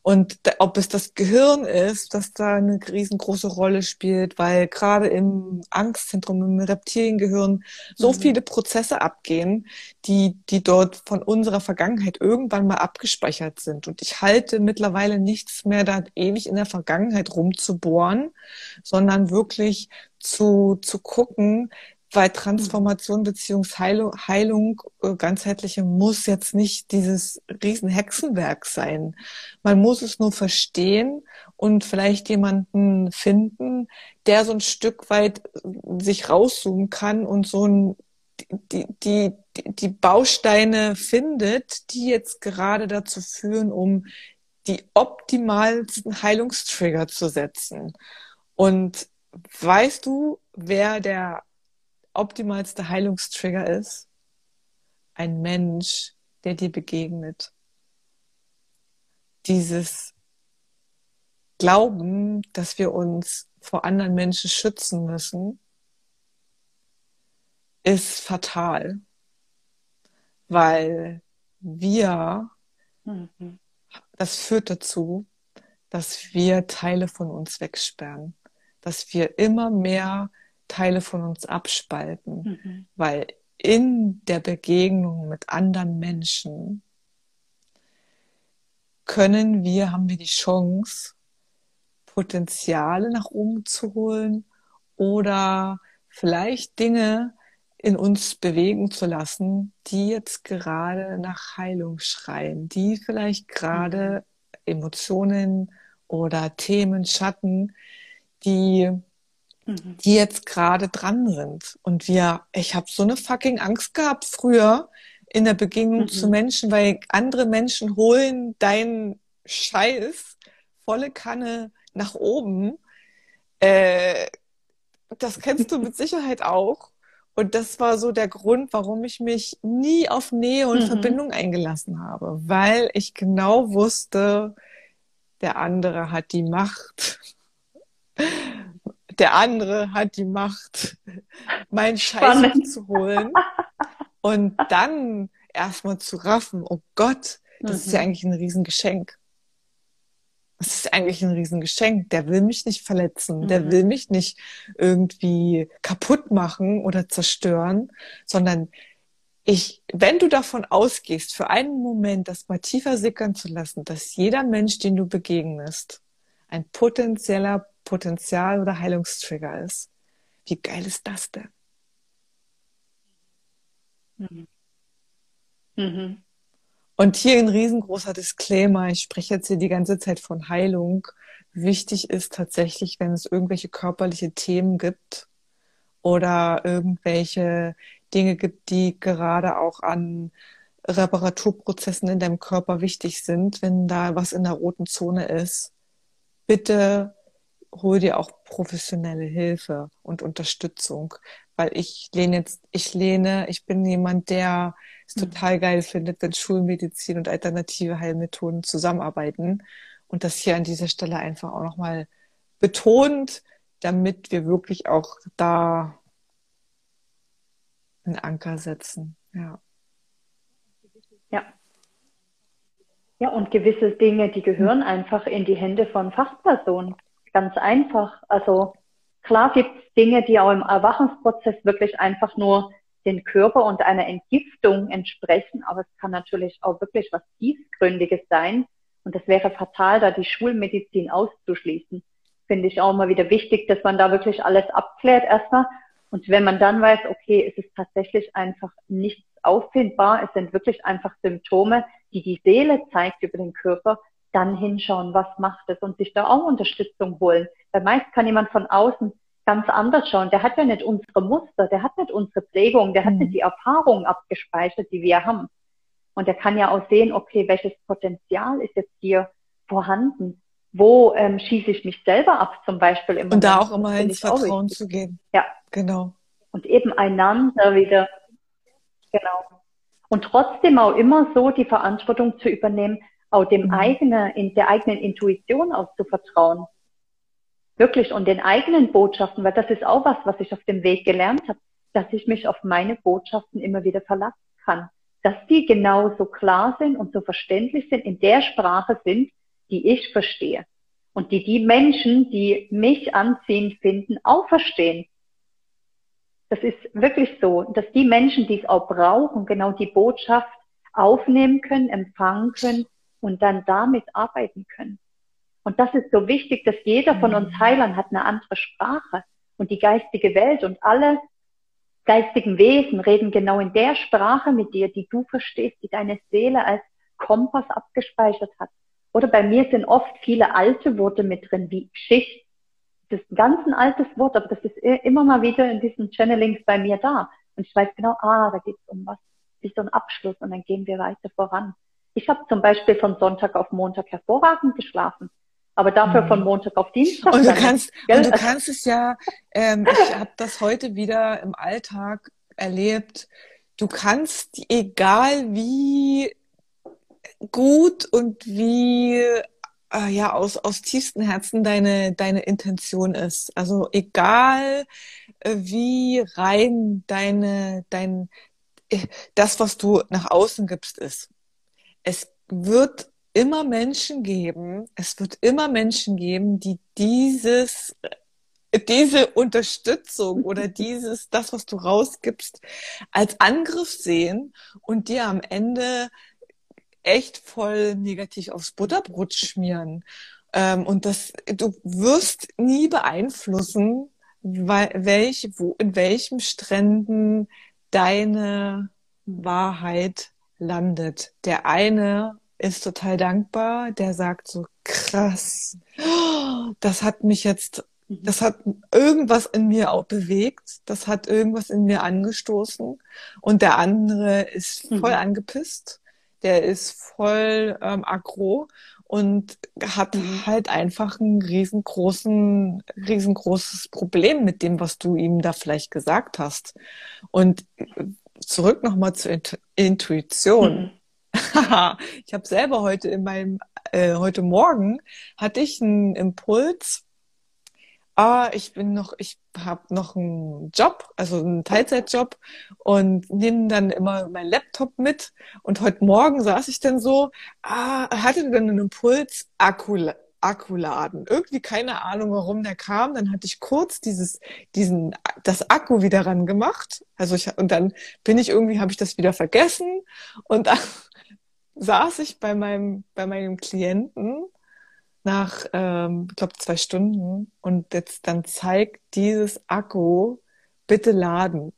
Und ob es das Gehirn ist, das da eine riesengroße Rolle spielt, weil gerade im Angstzentrum, im Reptiliengehirn so mhm. viele Prozesse abgehen, die, die dort von unserer Vergangenheit irgendwann mal abgespeichert sind. Und ich halte mittlerweile nichts mehr da ewig in der Vergangenheit rumzubohren, sondern wirklich zu, zu gucken, weil Transformation beziehungsweise Heilung, Heilung äh, ganzheitliche muss jetzt nicht dieses riesen Hexenwerk sein. Man muss es nur verstehen und vielleicht jemanden finden, der so ein Stück weit äh, sich rauszoomen kann und so ein die, die, die Bausteine findet, die jetzt gerade dazu führen, um die optimalsten Heilungstrigger zu setzen. Und weißt du, wer der optimalste Heilungstrigger ist? Ein Mensch, der dir begegnet. Dieses Glauben, dass wir uns vor anderen Menschen schützen müssen, ist fatal, weil wir, mhm. das führt dazu, dass wir Teile von uns wegsperren, dass wir immer mehr Teile von uns abspalten, mhm. weil in der Begegnung mit anderen Menschen können wir, haben wir die Chance, Potenziale nach oben zu holen oder vielleicht Dinge in uns bewegen zu lassen, die jetzt gerade nach Heilung schreien, die vielleicht gerade mhm. Emotionen oder Themen, Schatten, die Mhm. die jetzt gerade dran sind. Und wir, ich habe so eine fucking Angst gehabt früher in der Begegnung mhm. zu Menschen, weil andere Menschen holen deinen Scheiß volle Kanne nach oben. Äh, das kennst du mit Sicherheit auch. Und das war so der Grund, warum ich mich nie auf Nähe und mhm. Verbindung eingelassen habe, weil ich genau wusste, der andere hat die Macht der andere hat die Macht, meinen Scheiß zu holen und dann erstmal zu raffen, oh Gott, das mhm. ist ja mhm. eigentlich ein Riesengeschenk. Das ist eigentlich ein Riesengeschenk. Der will mich nicht verletzen, mhm. der will mich nicht irgendwie kaputt machen oder zerstören, sondern ich, wenn du davon ausgehst, für einen Moment das mal tiefer sickern zu lassen, dass jeder Mensch, den du begegnest, ein potenzieller Potenzial oder Heilungstrigger ist. Wie geil ist das denn? Mhm. Mhm. Und hier ein riesengroßer Disclaimer. Ich spreche jetzt hier die ganze Zeit von Heilung. Wichtig ist tatsächlich, wenn es irgendwelche körperliche Themen gibt oder irgendwelche Dinge gibt, die gerade auch an Reparaturprozessen in deinem Körper wichtig sind, wenn da was in der roten Zone ist, bitte hol dir auch professionelle Hilfe und Unterstützung, weil ich lehne jetzt, ich lehne, ich bin jemand, der es mhm. total geil findet, wenn Schulmedizin und alternative Heilmethoden zusammenarbeiten und das hier an dieser Stelle einfach auch nochmal betont, damit wir wirklich auch da einen Anker setzen, ja. Ja. Ja, und gewisse Dinge, die gehören einfach in die Hände von Fachpersonen. Ganz einfach. Also klar gibt es Dinge, die auch im Erwachungsprozess wirklich einfach nur den Körper und einer Entgiftung entsprechen, aber es kann natürlich auch wirklich was tiefgründiges sein. Und das wäre fatal, da die Schulmedizin auszuschließen. finde ich auch immer wieder wichtig, dass man da wirklich alles abklärt erstmal. Und wenn man dann weiß, okay, es ist tatsächlich einfach nichts auffindbar, es sind wirklich einfach Symptome, die die Seele zeigt über den Körper, dann hinschauen, was macht es und sich da auch Unterstützung holen. Weil meist kann jemand von außen ganz anders schauen. Der hat ja nicht unsere Muster, der hat nicht unsere Prägung, der hat nicht mhm. die Erfahrungen abgespeichert, die wir haben. Und der kann ja auch sehen, okay, welches Potenzial ist jetzt hier vorhanden? Wo ähm, schieße ich mich selber ab, zum Beispiel im Und da auch immer ins Vertrauen zu gehen. Ja. Genau. Und eben einander wieder, genau. Und trotzdem auch immer so die Verantwortung zu übernehmen, auch dem mhm. eigenen, in der eigenen Intuition auch zu vertrauen. Wirklich und den eigenen Botschaften, weil das ist auch was, was ich auf dem Weg gelernt habe, dass ich mich auf meine Botschaften immer wieder verlassen kann. Dass die genauso klar sind und so verständlich sind, in der Sprache sind, die ich verstehe. Und die die Menschen, die mich anziehend finden, auch verstehen. Das ist wirklich so, dass die Menschen, die es auch brauchen, genau die Botschaft aufnehmen können, empfangen können und dann damit arbeiten können. Und das ist so wichtig, dass jeder von uns mhm. Heilern hat eine andere Sprache. Und die geistige Welt und alle geistigen Wesen reden genau in der Sprache mit dir, die du verstehst, die deine Seele als Kompass abgespeichert hat. Oder bei mir sind oft viele alte Worte mit drin, wie Schicht. Das ist ein ganz ein altes Wort, aber das ist immer mal wieder in diesen Channelings bei mir da. Und ich weiß genau, ah, da geht es um was, ist so ein Abschluss und dann gehen wir weiter voran. Ich habe zum Beispiel von Sonntag auf Montag hervorragend geschlafen aber dafür von mhm. Montag auf Dienstag. Und du kannst, und du kannst es ja, ähm, ich habe das heute wieder im Alltag erlebt, du kannst, egal wie gut und wie äh, ja aus aus tiefstem Herzen deine deine Intention ist. Also egal äh, wie rein deine dein äh, das was du nach außen gibst ist. Es wird immer Menschen geben, es wird immer Menschen geben, die dieses, diese Unterstützung oder dieses, das, was du rausgibst, als Angriff sehen und dir am Ende echt voll negativ aufs Butterbrot schmieren. Ähm, und das, du wirst nie beeinflussen, weil, welch, wo, in welchem Stränden deine Wahrheit landet. Der eine ist total dankbar, der sagt so, krass, das hat mich jetzt, mhm. das hat irgendwas in mir auch bewegt, das hat irgendwas in mir angestoßen und der andere ist voll mhm. angepisst, der ist voll ähm, aggro und hat mhm. halt einfach ein riesengroßen, riesengroßes Problem mit dem, was du ihm da vielleicht gesagt hast. Und zurück nochmal zur Intuition. Mhm ich habe selber heute in meinem, äh, heute Morgen hatte ich einen Impuls. Ah, ich bin noch, ich habe noch einen Job, also einen Teilzeitjob und nehme dann immer meinen Laptop mit. Und heute Morgen saß ich dann so, ah, hatte dann einen Impuls, Akku, Akkuladen. Irgendwie keine Ahnung, warum der kam. Dann hatte ich kurz dieses, diesen, das Akku wieder ran gemacht. Also ich, und dann bin ich irgendwie, habe ich das wieder vergessen. Und dann saß ich bei meinem, bei meinem Klienten nach, ähm, ich glaube, zwei Stunden und jetzt dann zeigt dieses Akku, bitte laden.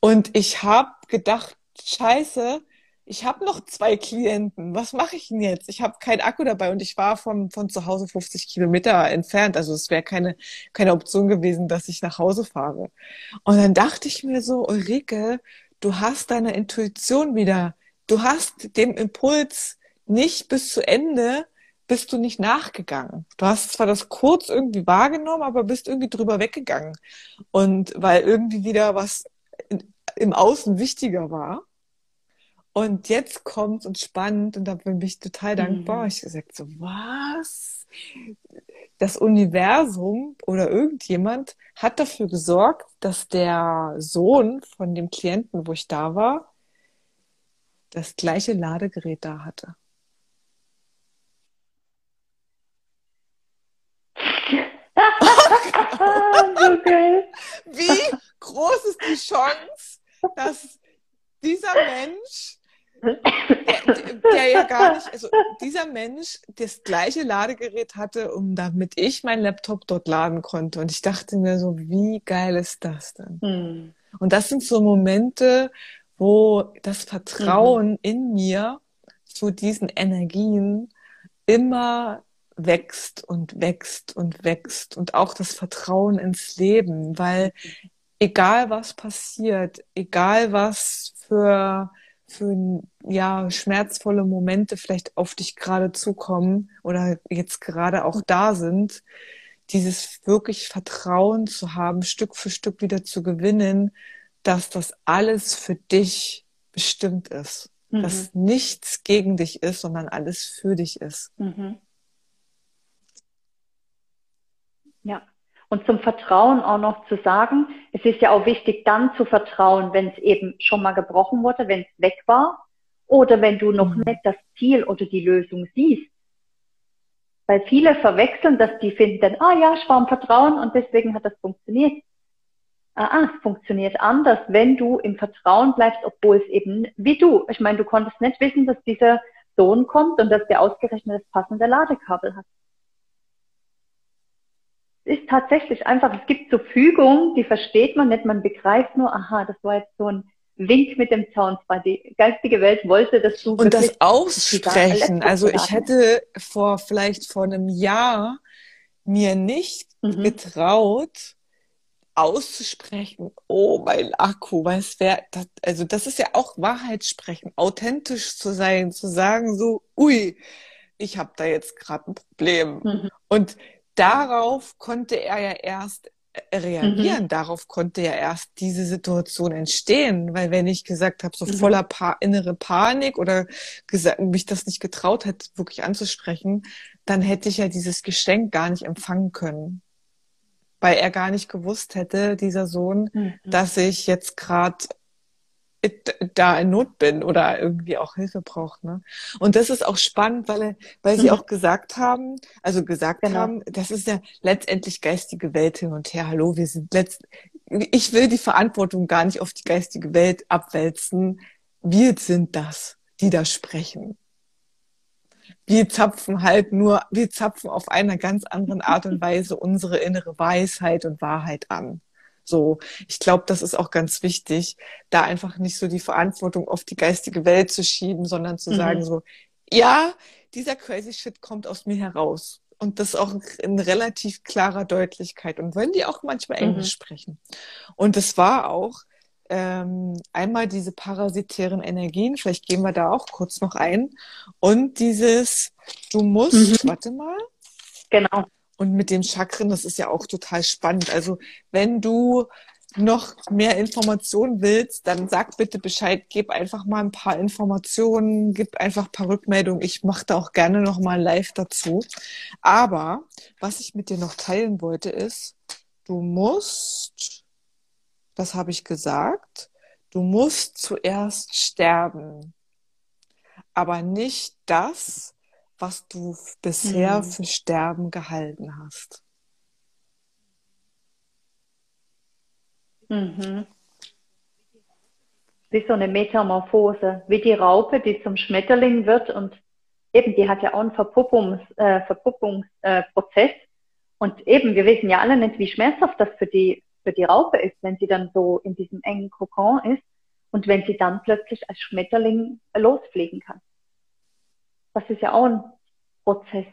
Und ich habe gedacht, scheiße, ich habe noch zwei Klienten. Was mache ich denn jetzt? Ich habe kein Akku dabei und ich war von, von zu Hause 50 Kilometer entfernt. Also es wäre keine, keine Option gewesen, dass ich nach Hause fahre. Und dann dachte ich mir so, Ulrike, du hast deine Intuition wieder du hast dem Impuls nicht bis zu Ende, bist du nicht nachgegangen. Du hast zwar das kurz irgendwie wahrgenommen, aber bist irgendwie drüber weggegangen. Und weil irgendwie wieder was im Außen wichtiger war. Und jetzt kommt und spannend und da bin ich total dankbar. Mhm. Ich gesagt so, was? Das Universum oder irgendjemand hat dafür gesorgt, dass der Sohn von dem Klienten, wo ich da war, das gleiche Ladegerät da hatte. okay. Wie groß ist die Chance, dass dieser Mensch, der, der er ja gar nicht, also dieser Mensch das gleiche Ladegerät hatte, um damit ich meinen Laptop dort laden konnte. Und ich dachte mir so, wie geil ist das denn? Mhm. Und das sind so Momente, wo das Vertrauen mhm. in mir zu diesen Energien immer wächst und wächst und wächst und auch das Vertrauen ins Leben, weil egal was passiert, egal was für für ja schmerzvolle Momente vielleicht auf dich gerade zukommen oder jetzt gerade auch da sind, dieses wirklich Vertrauen zu haben, Stück für Stück wieder zu gewinnen, dass das alles für dich bestimmt ist, mhm. dass nichts gegen dich ist, sondern alles für dich ist. Mhm. Ja. Und zum Vertrauen auch noch zu sagen, es ist ja auch wichtig, dann zu vertrauen, wenn es eben schon mal gebrochen wurde, wenn es weg war oder wenn du noch mhm. nicht das Ziel oder die Lösung siehst. Weil viele verwechseln dass die finden dann, ah ja, ich war im Vertrauen und deswegen hat das funktioniert. Ah, ah, es funktioniert anders, wenn du im Vertrauen bleibst, obwohl es eben wie du. Ich meine, du konntest nicht wissen, dass dieser Sohn kommt und dass der ausgerechnet das passende Ladekabel hat ist tatsächlich einfach, es gibt so Fügungen, die versteht man nicht, man begreift nur, aha, das war jetzt so ein Wink mit dem Zaunspray. Die geistige Welt wollte, dass du und das aussprechen. Also ich hätte vor vielleicht vor einem Jahr mir nicht mhm. getraut auszusprechen. Oh, mein Akku, was wäre das? Also das ist ja auch Wahrheit sprechen, authentisch zu sein, zu sagen so, ui, ich habe da jetzt gerade ein Problem. Mhm. Und darauf konnte er ja erst äh, reagieren. Mhm. Darauf konnte ja erst diese Situation entstehen, weil wenn ich gesagt habe, so mhm. voller pa innere Panik oder gesagt, mich das nicht getraut hätte, wirklich anzusprechen, dann hätte ich ja dieses Geschenk gar nicht empfangen können, weil er gar nicht gewusst hätte, dieser Sohn, mhm. dass ich jetzt gerade da in Not bin oder irgendwie auch Hilfe braucht. Ne? Und das ist auch spannend, weil, weil sie mhm. auch gesagt haben, also gesagt genau. haben, das ist ja letztendlich geistige Welt hin und her. Hallo, wir sind letzt, ich will die Verantwortung gar nicht auf die geistige Welt abwälzen. Wir sind das, die da sprechen. Wir zapfen halt nur, wir zapfen auf einer ganz anderen Art und Weise unsere innere Weisheit und Wahrheit an. So, ich glaube, das ist auch ganz wichtig, da einfach nicht so die Verantwortung auf die geistige Welt zu schieben, sondern zu mhm. sagen so, ja, dieser crazy shit kommt aus mir heraus. Und das auch in relativ klarer Deutlichkeit. Und wenn die auch manchmal Englisch mhm. sprechen. Und es war auch ähm, einmal diese parasitären Energien, vielleicht gehen wir da auch kurz noch ein. Und dieses, du musst, mhm. warte mal. Genau. Und mit dem Chakren, das ist ja auch total spannend. Also wenn du noch mehr Informationen willst, dann sag bitte Bescheid, gib einfach mal ein paar Informationen, gib einfach ein paar Rückmeldungen. Ich mache da auch gerne noch mal live dazu. Aber was ich mit dir noch teilen wollte ist, du musst, das habe ich gesagt, du musst zuerst sterben. Aber nicht das, was du bisher mhm. für Sterben gehalten hast. Mhm. Wie so eine Metamorphose, wie die Raupe, die zum Schmetterling wird und eben, die hat ja auch einen Verpuppungs, äh, Verpuppungsprozess. Äh, und eben, wir wissen ja alle nicht, wie schmerzhaft das für die, für die Raupe ist, wenn sie dann so in diesem engen Kokon ist und wenn sie dann plötzlich als Schmetterling losfliegen kann. Das ist ja auch ein Prozess.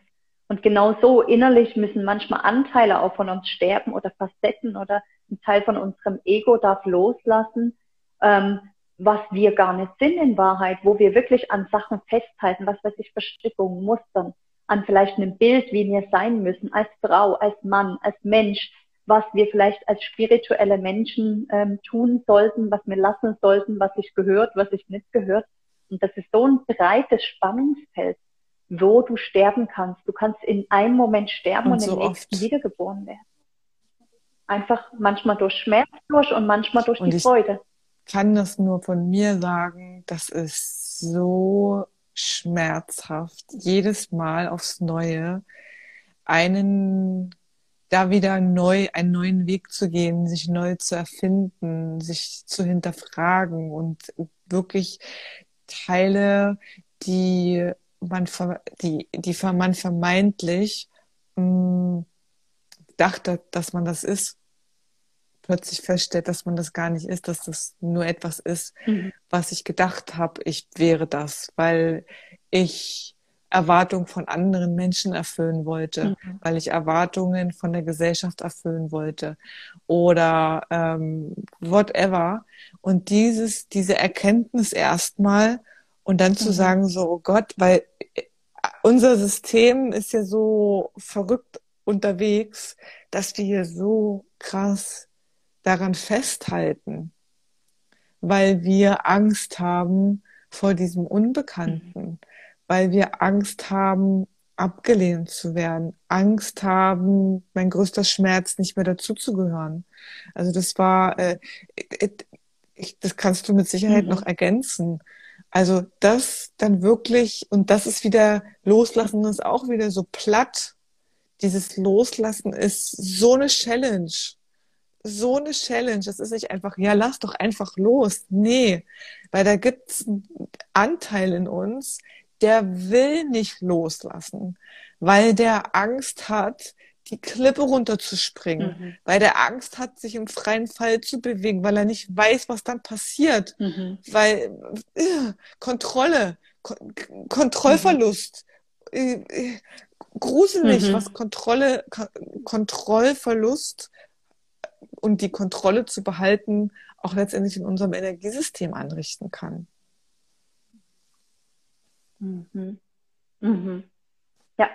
Und genau so innerlich müssen manchmal Anteile auch von uns sterben oder Facetten oder ein Teil von unserem Ego darf loslassen, ähm, was wir gar nicht sind in Wahrheit, wo wir wirklich an Sachen festhalten, was weiß ich, Verstrickungen, Mustern, an vielleicht einem Bild, wie wir sein müssen, als Frau, als Mann, als Mensch, was wir vielleicht als spirituelle Menschen ähm, tun sollten, was wir lassen sollten, was sich gehört, was sich nicht gehört. Und das ist so ein breites Spannungsfeld, wo du sterben kannst. Du kannst in einem Moment sterben und, und so im nächsten oft. wiedergeboren werden. Einfach manchmal durch Schmerz durch und manchmal durch und die Freude. Ich kann das nur von mir sagen, das ist so schmerzhaft, jedes Mal aufs Neue einen da wieder neu, einen neuen Weg zu gehen, sich neu zu erfinden, sich zu hinterfragen und wirklich Teile die man, die, die man vermeintlich mh, hm, dachte, dass man das ist, plötzlich feststellt, dass man das gar nicht ist, dass das nur etwas ist, mhm. was ich gedacht habe, ich wäre das, weil ich Erwartungen von anderen Menschen erfüllen wollte, mhm. weil ich Erwartungen von der Gesellschaft erfüllen wollte oder ähm, whatever. Und dieses, diese Erkenntnis erstmal und dann zu mhm. sagen, so, oh Gott, weil äh, unser System ist ja so verrückt unterwegs, dass wir hier so krass daran festhalten, weil wir Angst haben vor diesem Unbekannten, mhm. Weil wir Angst haben, abgelehnt zu werden, Angst haben, mein größter Schmerz nicht mehr dazuzugehören. Also das war, äh, ich, das kannst du mit Sicherheit mhm. noch ergänzen. Also das dann wirklich, und das ist wieder, Loslassen ist auch wieder so platt. Dieses Loslassen ist so eine Challenge. So eine Challenge. Das ist nicht einfach, ja, lass doch einfach los. Nee, weil da gibt es einen Anteil in uns, der will nicht loslassen, weil der Angst hat, die Klippe runterzuspringen, mhm. weil der Angst hat, sich im freien Fall zu bewegen, weil er nicht weiß, was dann passiert, mhm. weil äh, Kontrolle, Ko Kontrollverlust, äh, äh, gruselig, mhm. was Kontrolle, Ko Kontrollverlust und die Kontrolle zu behalten auch letztendlich in unserem Energiesystem anrichten kann. Mhm. Mhm. Ja,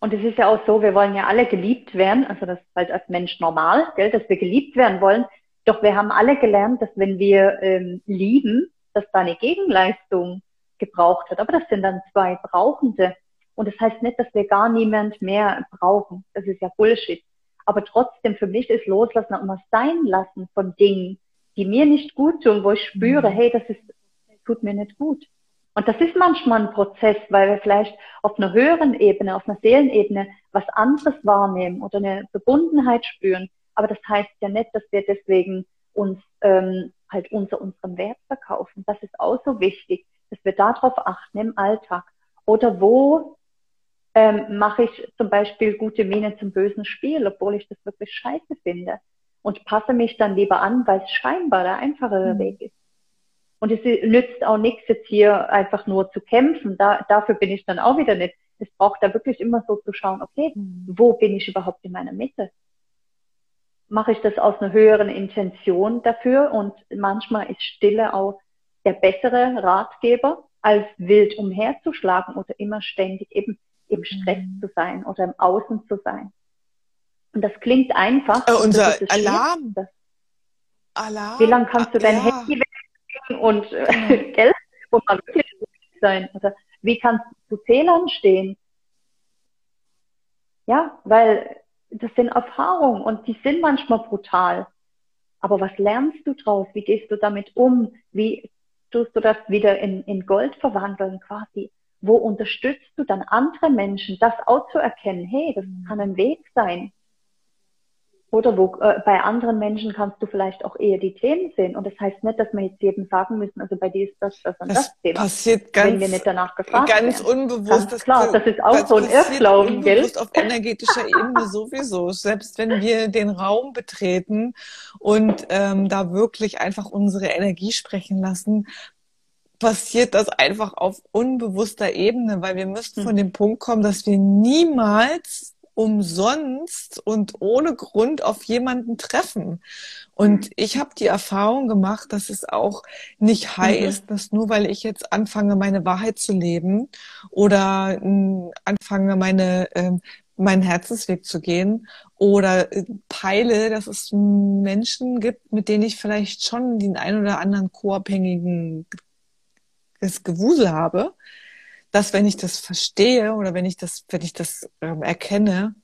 und es ist ja auch so, wir wollen ja alle geliebt werden, also das ist halt als Mensch normal, gell, dass wir geliebt werden wollen. Doch wir haben alle gelernt, dass wenn wir ähm, lieben, dass da eine Gegenleistung gebraucht wird. Aber das sind dann zwei Brauchende. Und das heißt nicht, dass wir gar niemand mehr brauchen. Das ist ja Bullshit. Aber trotzdem, für mich ist Loslassen auch immer sein lassen von Dingen, die mir nicht gut tun, wo ich spüre, mhm. hey, das ist, das tut mir nicht gut. Und das ist manchmal ein Prozess, weil wir vielleicht auf einer höheren Ebene, auf einer Seelenebene was anderes wahrnehmen oder eine Verbundenheit spüren. Aber das heißt ja nicht, dass wir deswegen uns ähm, halt unter unserem Wert verkaufen. Das ist auch so wichtig, dass wir darauf achten im Alltag. Oder wo ähm, mache ich zum Beispiel gute Miene zum bösen Spiel, obwohl ich das wirklich scheiße finde. Und passe mich dann lieber an, weil es scheinbar der einfachere mhm. Weg ist. Und es nützt auch nichts, jetzt hier einfach nur zu kämpfen. Da, dafür bin ich dann auch wieder nicht. Es braucht da wirklich immer so zu schauen, okay, mhm. wo bin ich überhaupt in meiner Mitte? Mache ich das aus einer höheren Intention dafür? Und manchmal ist Stille auch der bessere Ratgeber, als wild umherzuschlagen oder immer ständig eben im Stress mhm. zu sein oder im Außen zu sein. Und das klingt einfach. Äh, unser Alarm. Alarm. Wie lange kannst du dein ja. Handy und äh, Geld muss man wirklich sein. Oder wie kannst du zu Fehlern stehen? Ja, weil das sind Erfahrungen und die sind manchmal brutal. Aber was lernst du draus? Wie gehst du damit um? Wie tust du das wieder in, in Gold verwandeln quasi? Wo unterstützt du dann andere Menschen, das auch zu erkennen? Hey, das kann ein Weg sein. Oder wo, äh, bei anderen Menschen kannst du vielleicht auch eher die Themen sehen. Und das heißt nicht, dass wir jetzt jedem sagen müssen, also bei dir ist das, das und das, das Thema. passiert ganz, wenn wir nicht danach gefragt ganz werden. unbewusst. Ganz das klar, das ist auch so ein Irrglauben, gell? auf energetischer Ebene sowieso. Selbst wenn wir den Raum betreten und ähm, da wirklich einfach unsere Energie sprechen lassen, passiert das einfach auf unbewusster Ebene, weil wir müssten hm. von dem Punkt kommen, dass wir niemals umsonst und ohne Grund auf jemanden treffen. Und ich habe die Erfahrung gemacht, dass es auch nicht mhm. heißt, mhm. dass nur weil ich jetzt anfange, meine Wahrheit zu leben oder äh, anfange, meine äh, meinen Herzensweg zu gehen oder äh, peile, dass es Menschen gibt, mit denen ich vielleicht schon den ein oder anderen co-abhängigen Gewusel habe, dass wenn ich das verstehe oder wenn ich das, wenn ich das ähm, erkenne,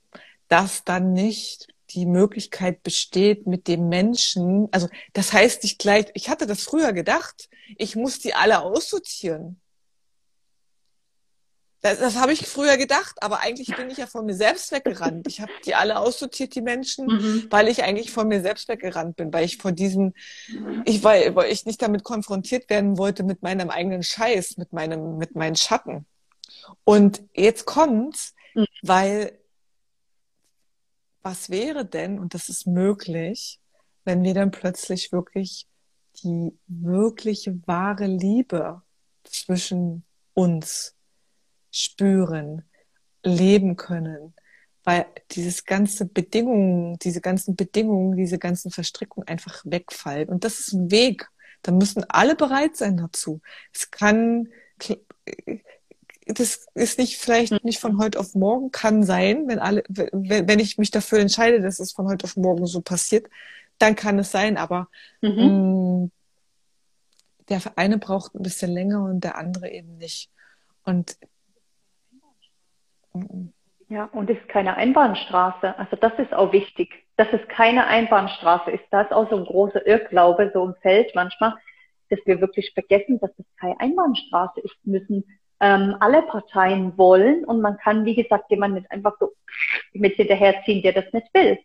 dass dann nicht die Möglichkeit besteht, mit dem Menschen, also das heißt nicht gleich, ich hatte das früher gedacht, ich muss die alle aussortieren. Das, das habe ich früher gedacht, aber eigentlich bin ich ja von mir selbst weggerannt. Ich habe die alle aussortiert, die Menschen, mhm. weil ich eigentlich von mir selbst weggerannt bin, weil ich vor diesem, ich weil, weil ich nicht damit konfrontiert werden wollte mit meinem eigenen Scheiß, mit meinem, mit meinen Schatten. Und jetzt kommt's, mhm. weil was wäre denn, und das ist möglich, wenn wir dann plötzlich wirklich die wirkliche wahre Liebe zwischen uns spüren, leben können, weil dieses ganze Bedingungen, diese ganzen Bedingungen, diese ganzen Verstrickungen einfach wegfallen. Und das ist ein Weg. Da müssen alle bereit sein dazu. Es kann, das ist nicht vielleicht nicht von heute auf morgen, kann sein, wenn alle, wenn ich mich dafür entscheide, dass es von heute auf morgen so passiert, dann kann es sein, aber mhm. mh, mm, der eine braucht ein bisschen länger und der andere eben nicht. Und ja, und es ist keine Einbahnstraße. Also das ist auch wichtig, dass es keine Einbahnstraße ist. Da ist auch so ein großer Irrglaube so im Feld manchmal, dass wir wirklich vergessen, dass es keine Einbahnstraße ist. Müssen ähm, alle Parteien wollen und man kann, wie gesagt, jemand nicht einfach so mit hinterherziehen, der das nicht will.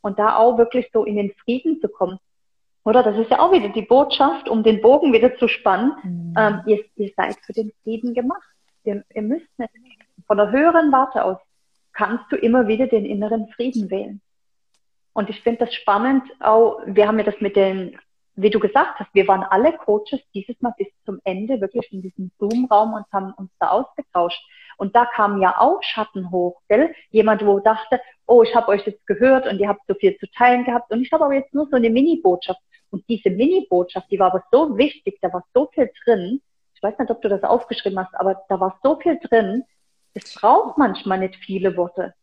Und da auch wirklich so in den Frieden zu kommen. Oder das ist ja auch wieder die Botschaft, um den Bogen wieder zu spannen. Mhm. Ähm, ihr, ihr, seid für den Frieden gemacht. Ihr, ihr müsst nicht. Von der höheren Warte aus kannst du immer wieder den inneren Frieden wählen. Und ich finde das spannend, auch, wir haben ja das mit den wie du gesagt hast, wir waren alle Coaches dieses Mal bis zum Ende wirklich in diesem Zoom-Raum und haben uns da ausgetauscht. Und da kamen ja auch Schatten hoch, gell? Jemand, wo dachte, oh, ich habe euch jetzt gehört und ihr habt so viel zu teilen gehabt und ich habe aber jetzt nur so eine Mini-Botschaft. Und diese Mini-Botschaft, die war aber so wichtig, da war so viel drin. Ich weiß nicht, ob du das aufgeschrieben hast, aber da war so viel drin. Es braucht manchmal nicht viele Worte.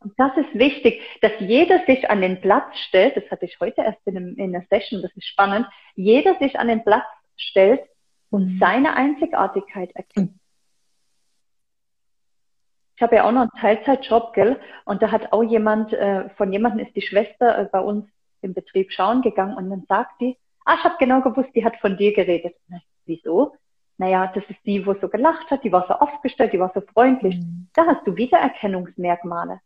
Und das ist wichtig, dass jeder sich an den Platz stellt. Das hatte ich heute erst in, einem, in einer Session, das ist spannend. Jeder sich an den Platz stellt und mhm. seine Einzigartigkeit erkennt. Ich habe ja auch noch einen Teilzeitjob, gell? Und da hat auch jemand, äh, von jemandem ist die Schwester äh, bei uns im Betrieb schauen gegangen und dann sagt die, ah, ich habe genau gewusst, die hat von dir geredet. Na, wieso? Naja, das ist die, wo so gelacht hat, die war so aufgestellt, die war so freundlich. Mhm. Da hast du Wiedererkennungsmerkmale.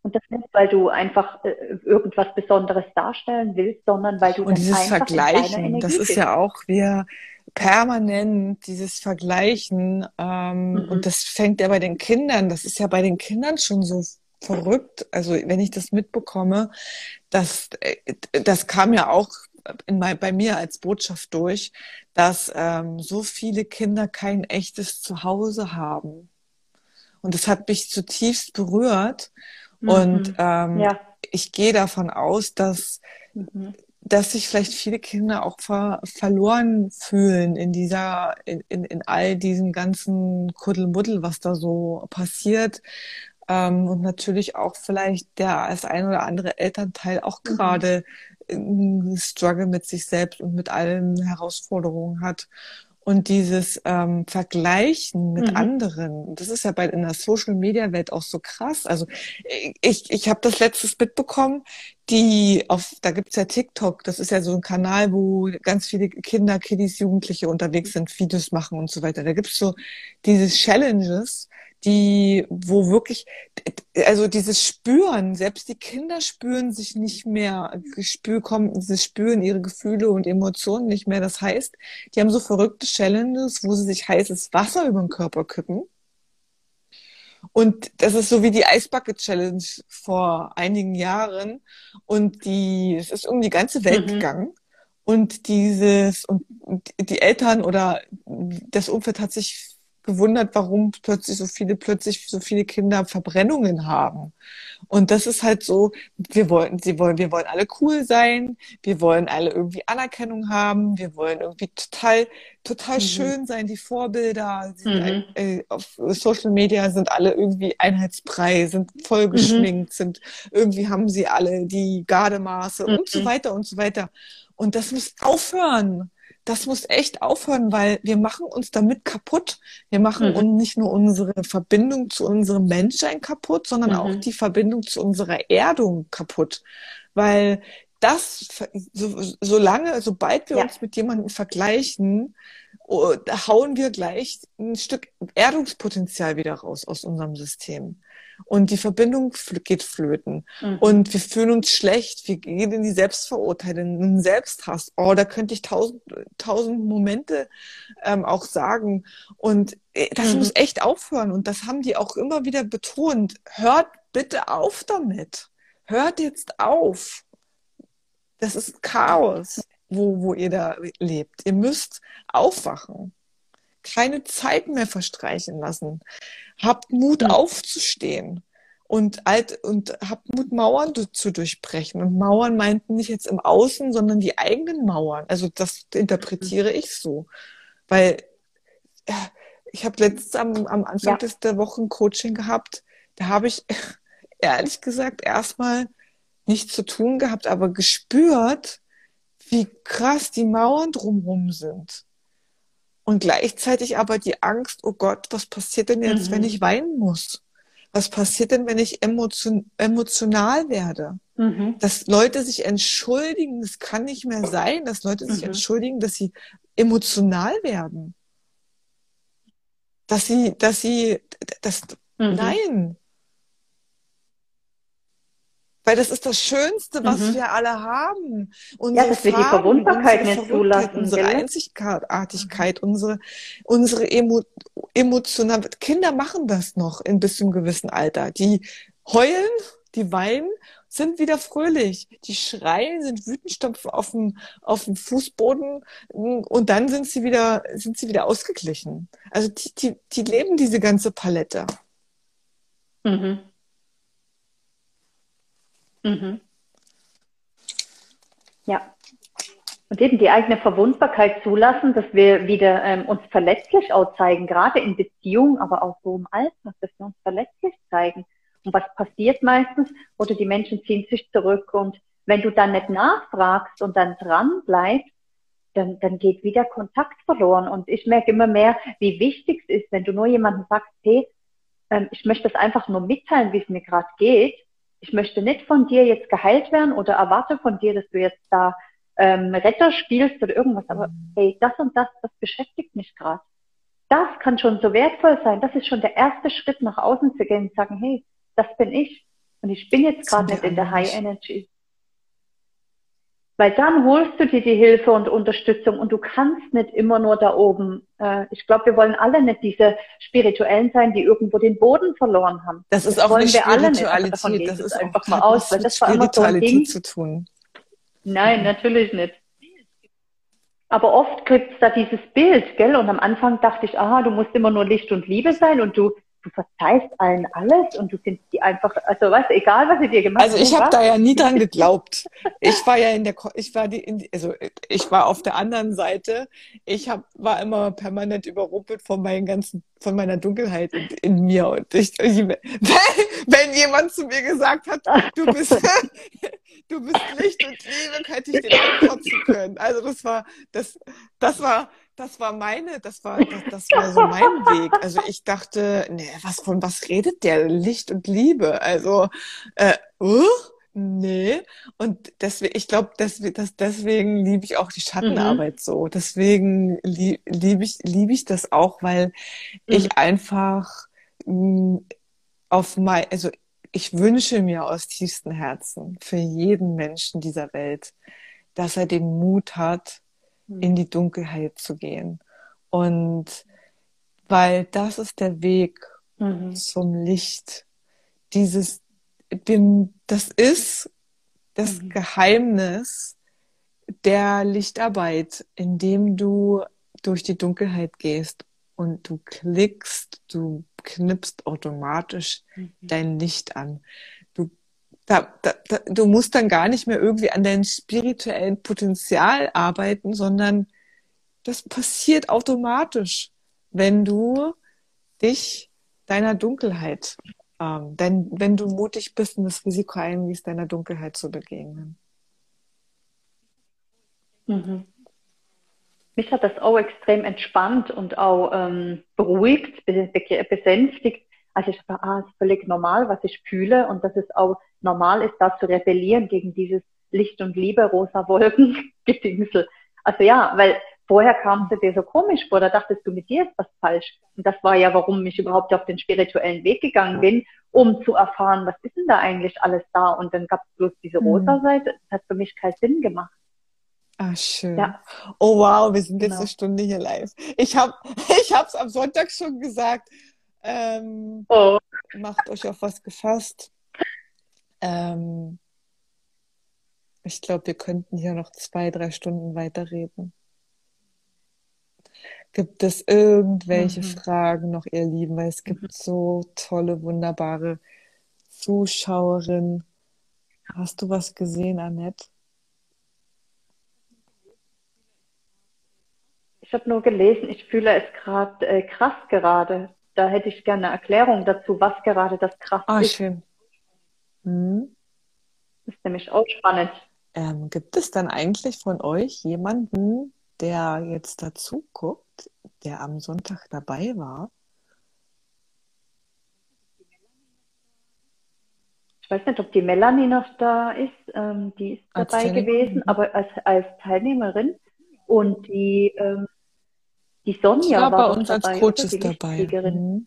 Und das nicht, weil du einfach äh, irgendwas Besonderes darstellen willst, sondern weil du und dieses Vergleichen, das ist ja auch wir permanent dieses Vergleichen ähm, mhm. und das fängt ja bei den Kindern, das ist ja bei den Kindern schon so verrückt. Also wenn ich das mitbekomme, das äh, das kam ja auch in, bei mir als Botschaft durch, dass ähm, so viele Kinder kein echtes Zuhause haben. Und das hat mich zutiefst berührt. Mhm. Und ähm, ja. ich gehe davon aus, dass, mhm. dass sich vielleicht viele Kinder auch ver verloren fühlen in dieser, in, in, in all diesem ganzen Kuddelmuddel, was da so passiert. Ähm, und natürlich auch vielleicht der als ein oder andere Elternteil auch mhm. gerade Struggle mit sich selbst und mit allen Herausforderungen hat. Und dieses ähm, Vergleichen mit mhm. anderen, das ist ja bei in der Social Media Welt auch so krass. Also ich, ich habe das letztes mitbekommen, die auf, da gibt's ja TikTok, das ist ja so ein Kanal, wo ganz viele Kinder, Kiddies, Jugendliche unterwegs sind, Videos machen und so weiter. Da gibt's so diese Challenges, die, wo wirklich, also dieses Spüren, selbst die Kinder spüren sich nicht mehr, spür, kommen, sie spüren ihre Gefühle und Emotionen nicht mehr. Das heißt, die haben so verrückte Challenges, wo sie sich heißes Wasser über den Körper kippen. Und das ist so wie die Eisbucket Challenge vor einigen Jahren. Und die, es ist um die ganze Welt mhm. gegangen. Und dieses, und die Eltern oder das Umfeld hat sich gewundert, warum plötzlich so viele, plötzlich so viele Kinder Verbrennungen haben. Und das ist halt so, wir wollen, sie wollen, wir wollen alle cool sein, wir wollen alle irgendwie Anerkennung haben, wir wollen irgendwie total, total mhm. schön sein, die Vorbilder mhm. äh, auf Social Media sind alle irgendwie einheitsbrei, sind voll geschminkt, mhm. sind irgendwie haben sie alle die Gardemaße und so mhm. weiter und so weiter. Und das muss aufhören das muss echt aufhören, weil wir machen uns damit kaputt. Wir machen mhm. nicht nur unsere Verbindung zu unserem Menschsein kaputt, sondern mhm. auch die Verbindung zu unserer Erdung kaputt. Weil das, so, solange, sobald wir ja. uns mit jemandem vergleichen, hauen wir gleich ein Stück Erdungspotenzial wieder raus aus unserem System und die Verbindung geht flöten mhm. und wir fühlen uns schlecht, wir gehen in die Selbstverurteilung, in den Selbsthass. Oh, da könnte ich tausend, tausend Momente ähm, auch sagen und äh, das mhm. muss echt aufhören und das haben die auch immer wieder betont. Hört bitte auf damit. Hört jetzt auf. Das ist Chaos, wo, wo ihr da lebt. Ihr müsst aufwachen keine Zeit mehr verstreichen lassen. Habt Mut mhm. aufzustehen und alt und habt Mut Mauern zu durchbrechen. Und Mauern meinten nicht jetzt im Außen, sondern die eigenen Mauern. Also das interpretiere ich so, weil ich habe letztens am, am Anfang ja. der Woche ein Coaching gehabt. Da habe ich ehrlich gesagt erstmal nichts zu tun gehabt, aber gespürt, wie krass die Mauern drumherum sind. Und gleichzeitig aber die Angst, oh Gott, was passiert denn jetzt, mhm. wenn ich weinen muss? Was passiert denn, wenn ich emotion emotional werde? Mhm. Dass Leute sich entschuldigen, das kann nicht mehr sein, dass Leute sich mhm. entschuldigen, dass sie emotional werden. Dass sie, dass sie, das, mhm. nein, weil das ist das Schönste, was mhm. wir alle haben. Unsere ja, dass wir die Verwundbarkeit nicht zulassen. Unsere gell? Einzigartigkeit, unsere, unsere Emo, emotional. Kinder machen das noch in bis zu einem gewissen Alter. Die heulen, die weinen, sind wieder fröhlich. Die schreien, sind wütend, stampfen auf dem, auf dem Fußboden und dann sind sie wieder, sind sie wieder ausgeglichen. Also die, die, die leben diese ganze Palette. Mhm. Mhm. Ja. Und eben die eigene Verwundbarkeit zulassen, dass wir wieder ähm, uns verletzlich auch zeigen, gerade in Beziehungen, aber auch so im Alltag, dass wir uns verletzlich zeigen. Und was passiert meistens? Oder die Menschen ziehen sich zurück und wenn du dann nicht nachfragst und dann dran bleibst, dann, dann geht wieder Kontakt verloren. Und ich merke immer mehr, wie wichtig es ist, wenn du nur jemandem sagst, hey, ähm, ich möchte das einfach nur mitteilen, wie es mir gerade geht, ich möchte nicht von dir jetzt geheilt werden oder erwarte von dir, dass du jetzt da ähm, Retter spielst oder irgendwas, aber hey, das und das, das beschäftigt mich gerade. Das kann schon so wertvoll sein. Das ist schon der erste Schritt nach außen zu gehen und sagen, hey, das bin ich. Und ich bin jetzt gerade nicht in der High Energy. Weil dann holst du dir die Hilfe und Unterstützung und du kannst nicht immer nur da oben. Äh, ich glaube, wir wollen alle nicht diese Spirituellen sein, die irgendwo den Boden verloren haben. Das ist das auch eine Spiritualität. Das ist einfach mal aus, weil das war immer so ein Ding. zu tun. Nein, natürlich nicht. Aber oft kriegt's da dieses Bild, gell? Und am Anfang dachte ich, aha, du musst immer nur Licht und Liebe sein und du du verzeihst allen alles und du findest die einfach, also was, egal was sie dir gemacht haben. Also ich habe da ja nie dran geglaubt. Ich war ja in der, ich war die, in, also ich war auf der anderen Seite. Ich hab, war immer permanent überrumpelt von meinen ganzen, von meiner Dunkelheit in, in mir und ich, ich wenn, wenn jemand zu mir gesagt hat, du bist, du bist Licht und Liebe, hätte ich den ankotzen können. Also das war, das, das war, das war meine, das war, das, das war so mein Weg. Also ich dachte, nee, was von was redet der? Licht und Liebe. Also, äh, uh, nee. Und deswegen, ich glaube, deswegen, deswegen liebe ich auch die Schattenarbeit mhm. so. Deswegen liebe lieb ich, liebe ich das auch, weil mhm. ich einfach mh, mm, auf mein, also ich wünsche mir aus tiefstem Herzen für jeden Menschen dieser Welt, dass er den Mut hat, in die Dunkelheit zu gehen. Und weil das ist der Weg mhm. zum Licht. Dieses, dem, das ist das mhm. Geheimnis der Lichtarbeit, indem du durch die Dunkelheit gehst und du klickst, du knippst automatisch mhm. dein Licht an da, da, da, du musst dann gar nicht mehr irgendwie an deinem spirituellen Potenzial arbeiten, sondern das passiert automatisch, wenn du dich deiner Dunkelheit, ähm, denn, wenn du mutig bist und das Risiko eingehst, deiner Dunkelheit zu begegnen. Mhm. Mich hat das auch extrem entspannt und auch ähm, beruhigt, besänftigt. Also ich war, ah, ist völlig normal, was ich fühle und das ist auch normal ist, da zu rebellieren gegen dieses Licht und Liebe, rosa Wolken, Gedingsel. Also ja, weil vorher kam es dir so komisch vor, da dachtest du, mit dir ist was falsch. Und das war ja, warum ich überhaupt auf den spirituellen Weg gegangen bin, um zu erfahren, was ist denn da eigentlich alles da? Und dann gab es bloß diese mhm. rosa Seite. Das hat für mich keinen Sinn gemacht. Ah, schön. Ja. Oh wow, wir sind jetzt genau. eine Stunde hier live. Ich habe ich es am Sonntag schon gesagt. Ähm, oh. Macht euch auf was gefasst. Ähm, ich glaube, wir könnten hier noch zwei, drei Stunden weiterreden. Gibt es irgendwelche mhm. Fragen noch, ihr Lieben? Weil es gibt mhm. so tolle, wunderbare Zuschauerinnen. Hast du was gesehen, Annette? Ich habe nur gelesen, ich fühle es gerade äh, krass gerade. Da hätte ich gerne eine Erklärung dazu, was gerade das krass ah, ist. schön. Hm. Das ist nämlich auch spannend. Ähm, gibt es dann eigentlich von euch jemanden, der jetzt dazu guckt, der am Sonntag dabei war? Ich weiß nicht, ob die Melanie noch da ist. Ähm, die ist dabei gewesen, aber als, als Teilnehmerin. Und die ähm, die Sonja war, war bei uns dabei, als Coaches dabei. Mhm.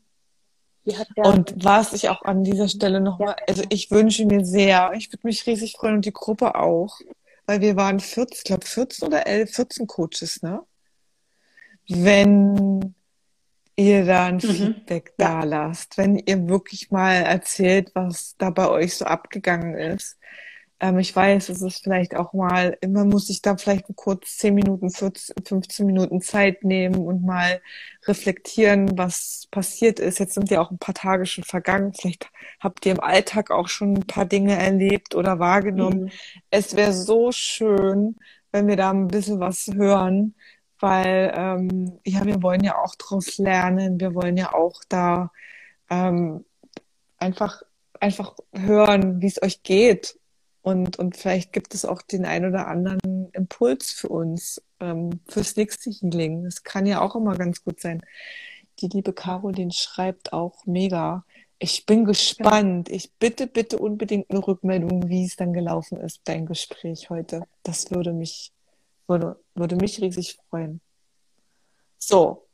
Und was ich auch an dieser Stelle nochmal, ja. also ich wünsche mir sehr, ich würde mich riesig freuen und die Gruppe auch, weil wir waren 14, ich glaube 14 oder 11, 14 Coaches, ne? Wenn ihr da ein mhm. Feedback ja. da lasst, wenn ihr wirklich mal erzählt, was da bei euch so abgegangen ist, ähm, ich weiß, es ist vielleicht auch mal, immer muss ich da vielleicht kurz 10 Minuten, 14, 15 Minuten Zeit nehmen und mal reflektieren, was passiert ist. Jetzt sind ja auch ein paar Tage schon vergangen. Vielleicht habt ihr im Alltag auch schon ein paar Dinge erlebt oder wahrgenommen. Mhm. Es wäre so schön, wenn wir da ein bisschen was hören, weil ähm, ja, wir wollen ja auch draus lernen. Wir wollen ja auch da ähm, einfach einfach hören, wie es euch geht und, und vielleicht gibt es auch den ein oder anderen Impuls für uns, ähm, fürs nächste Healing. Das kann ja auch immer ganz gut sein. Die liebe Caroline schreibt auch mega. Ich bin gespannt. Ich bitte, bitte unbedingt eine Rückmeldung, wie es dann gelaufen ist, dein Gespräch heute. Das würde mich, würde, würde mich riesig freuen. So,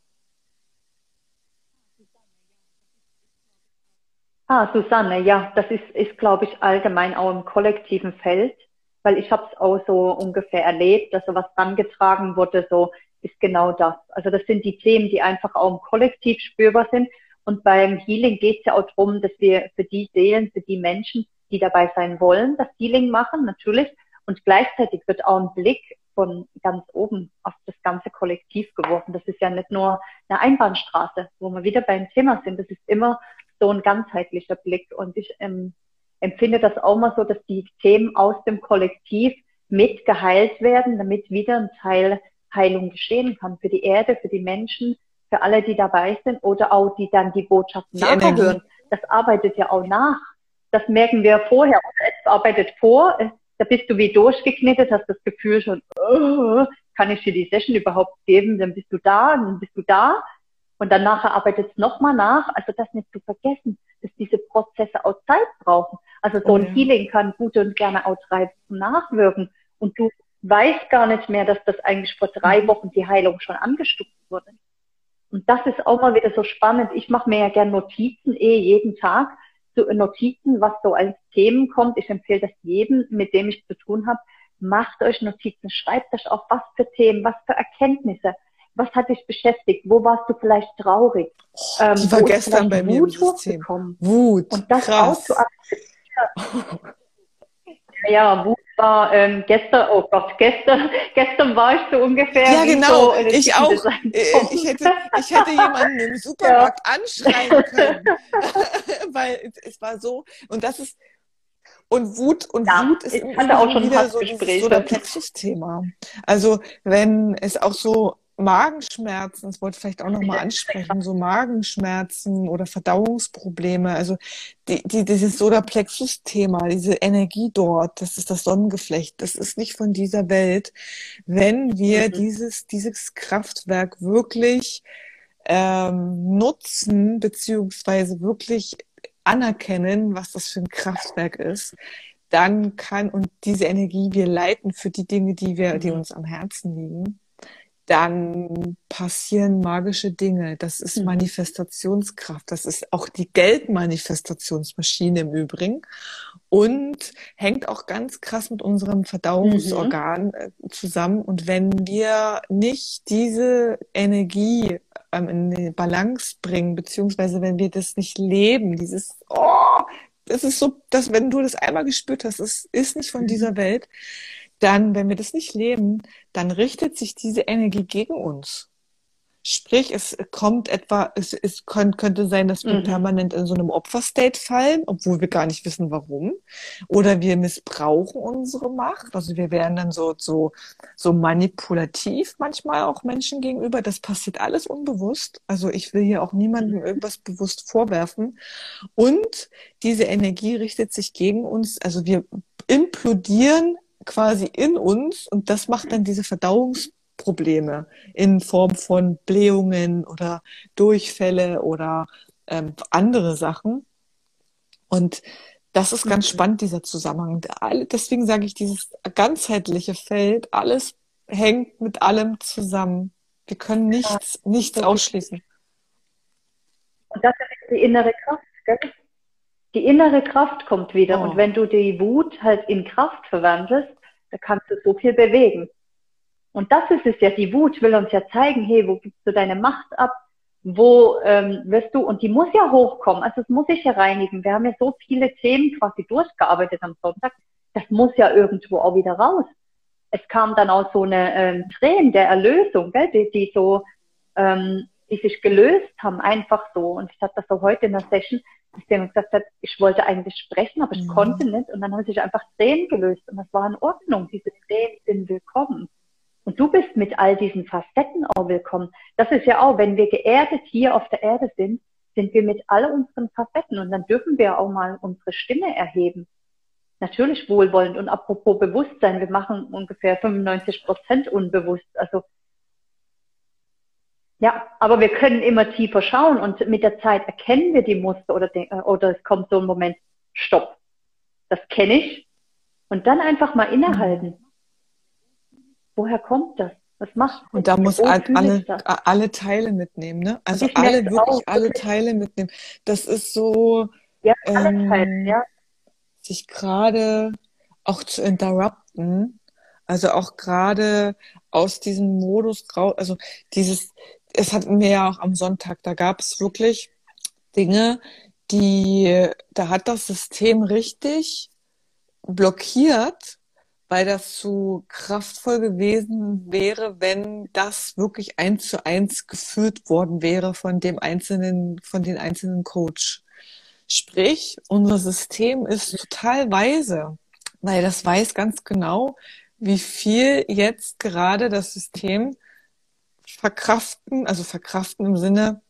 Ah, Susanne, ja, das ist, ist glaube ich, allgemein auch im kollektiven Feld, weil ich habe es auch so ungefähr erlebt, dass so was rangetragen wurde, so ist genau das. Also das sind die Themen, die einfach auch im Kollektiv spürbar sind. Und beim Healing geht es ja auch darum, dass wir für die Seelen, für die Menschen, die dabei sein wollen, das Healing machen, natürlich. Und gleichzeitig wird auch ein Blick von ganz oben auf das ganze Kollektiv geworfen. Das ist ja nicht nur eine Einbahnstraße, wo wir wieder beim Thema sind. Das ist immer so ein ganzheitlicher Blick. Und ich ähm, empfinde das auch mal so, dass die Themen aus dem Kollektiv mit geheilt werden, damit wieder ein Teil Heilung geschehen kann für die Erde, für die Menschen, für alle, die dabei sind oder auch die dann die Botschaft nachhören. Das arbeitet ja auch nach. Das merken wir vorher. Es arbeitet vor. Da bist du wie durchgeknetet, hast das Gefühl schon, oh, kann ich dir die Session überhaupt geben? Dann bist du da, dann bist du da. Und dann nachher arbeitet es nochmal nach. Also das nicht zu vergessen, dass diese Prozesse auch Zeit brauchen. Also so ein ja. Healing kann gut und gerne auch drei Wochen nachwirken. Und du weißt gar nicht mehr, dass das eigentlich vor drei mhm. Wochen die Heilung schon angestupst wurde. Und das ist auch mal wieder so spannend. Ich mache mir ja gerne Notizen, eh jeden Tag, so Notizen, was so als Themen kommt. Ich empfehle das jedem, mit dem ich zu tun habe. Macht euch Notizen, schreibt euch auf, was für Themen, was für Erkenntnisse, was hat dich beschäftigt? Wo warst du vielleicht traurig? Oh, ähm, die war gestern bei mir Wut im System. Wut, Und das krass. auch zu akzeptieren. ja, Wut war ähm, gestern, oh Gott, gestern, gestern war ich so ungefähr. Ja, genau, so ich auch. Äh, ich hätte, ich hätte jemanden im Supermarkt ja. anschreien können. Weil es war so, und das ist, und Wut und ja, Wut ist immer auch schon wieder so, so der Plexus-Thema. Also wenn es auch so Magenschmerzen, das wollte ich vielleicht auch nochmal ansprechen, so Magenschmerzen oder Verdauungsprobleme, also die, die, dieses Solarplexus-Thema, diese Energie dort, das ist das Sonnengeflecht, das ist nicht von dieser Welt. Wenn wir mhm. dieses, dieses Kraftwerk wirklich ähm, nutzen, beziehungsweise wirklich anerkennen, was das für ein Kraftwerk ist, dann kann und diese Energie wir leiten für die Dinge, die wir, die mhm. uns am Herzen liegen dann passieren magische Dinge. Das ist mhm. Manifestationskraft. Das ist auch die Geldmanifestationsmaschine im Übrigen und hängt auch ganz krass mit unserem Verdauungsorgan mhm. Äh, zusammen. Und wenn wir nicht diese Energie ähm, in die Balance bringen, beziehungsweise wenn wir das nicht leben, dieses, oh, das ist so, dass wenn du das einmal gespürt hast, es ist nicht von mhm. dieser Welt, dann, wenn wir das nicht leben, dann richtet sich diese Energie gegen uns. Sprich, es kommt etwa, es, es könnte sein, dass wir mhm. permanent in so einem Opferstate fallen, obwohl wir gar nicht wissen, warum. Oder wir missbrauchen unsere Macht. Also wir werden dann so, so, so manipulativ manchmal auch Menschen gegenüber. Das passiert alles unbewusst. Also ich will hier auch niemandem mhm. irgendwas bewusst vorwerfen. Und diese Energie richtet sich gegen uns. Also wir implodieren quasi in uns und das macht dann diese Verdauungsprobleme in Form von Blähungen oder Durchfälle oder ähm, andere Sachen. Und das ist ganz spannend, dieser Zusammenhang. Deswegen sage ich, dieses ganzheitliche Feld, alles hängt mit allem zusammen. Wir können nichts, nichts ausschließen. Und das ist die innere Kraft, gell? Die innere Kraft kommt wieder. Oh. Und wenn du die Wut halt in Kraft verwandelst, da kannst du so viel bewegen. Und das ist es ja, die Wut will uns ja zeigen, hey, wo gibst du deine Macht ab? Wo ähm, wirst du, und die muss ja hochkommen, also das muss ich ja reinigen. Wir haben ja so viele Themen quasi durchgearbeitet am Sonntag, das muss ja irgendwo auch wieder raus. Es kam dann auch so eine ähm, Tränen der Erlösung, gell, die, die so, ähm, die sich gelöst haben, einfach so. Und ich hatte das so heute in der Session, dass der gesagt hat, ich wollte eigentlich sprechen, aber ich mhm. konnte nicht. Und dann haben sich einfach Tränen gelöst. Und das war in Ordnung. Diese Tränen sind willkommen. Und du bist mit all diesen Facetten auch willkommen. Das ist ja auch, wenn wir geerdet hier auf der Erde sind, sind wir mit all unseren Facetten. Und dann dürfen wir auch mal unsere Stimme erheben. Natürlich wohlwollend. Und apropos Bewusstsein, wir machen ungefähr 95 Prozent unbewusst. Also ja, aber wir können immer tiefer schauen und mit der Zeit erkennen wir die Muster oder, die, äh, oder es kommt so ein Moment, stopp, das kenne ich. Und dann einfach mal innehalten. Woher kommt das? Was macht das? Und da muss halt alle, alle Teile mitnehmen, ne? Also alle, wirklich auch, alle Teile mitnehmen. Das ist so, ja, alle ähm, Teile, ja. sich gerade auch zu interrupten, also auch gerade aus diesem Modus raus, also dieses, es hatten wir ja auch am Sonntag, da gab es wirklich Dinge, die, da hat das System richtig blockiert, weil das zu kraftvoll gewesen wäre, wenn das wirklich eins zu eins geführt worden wäre von dem einzelnen, von den einzelnen Coach. Sprich, unser System ist total weise, weil das weiß ganz genau, wie viel jetzt gerade das System verkraften, also verkraften im Sinne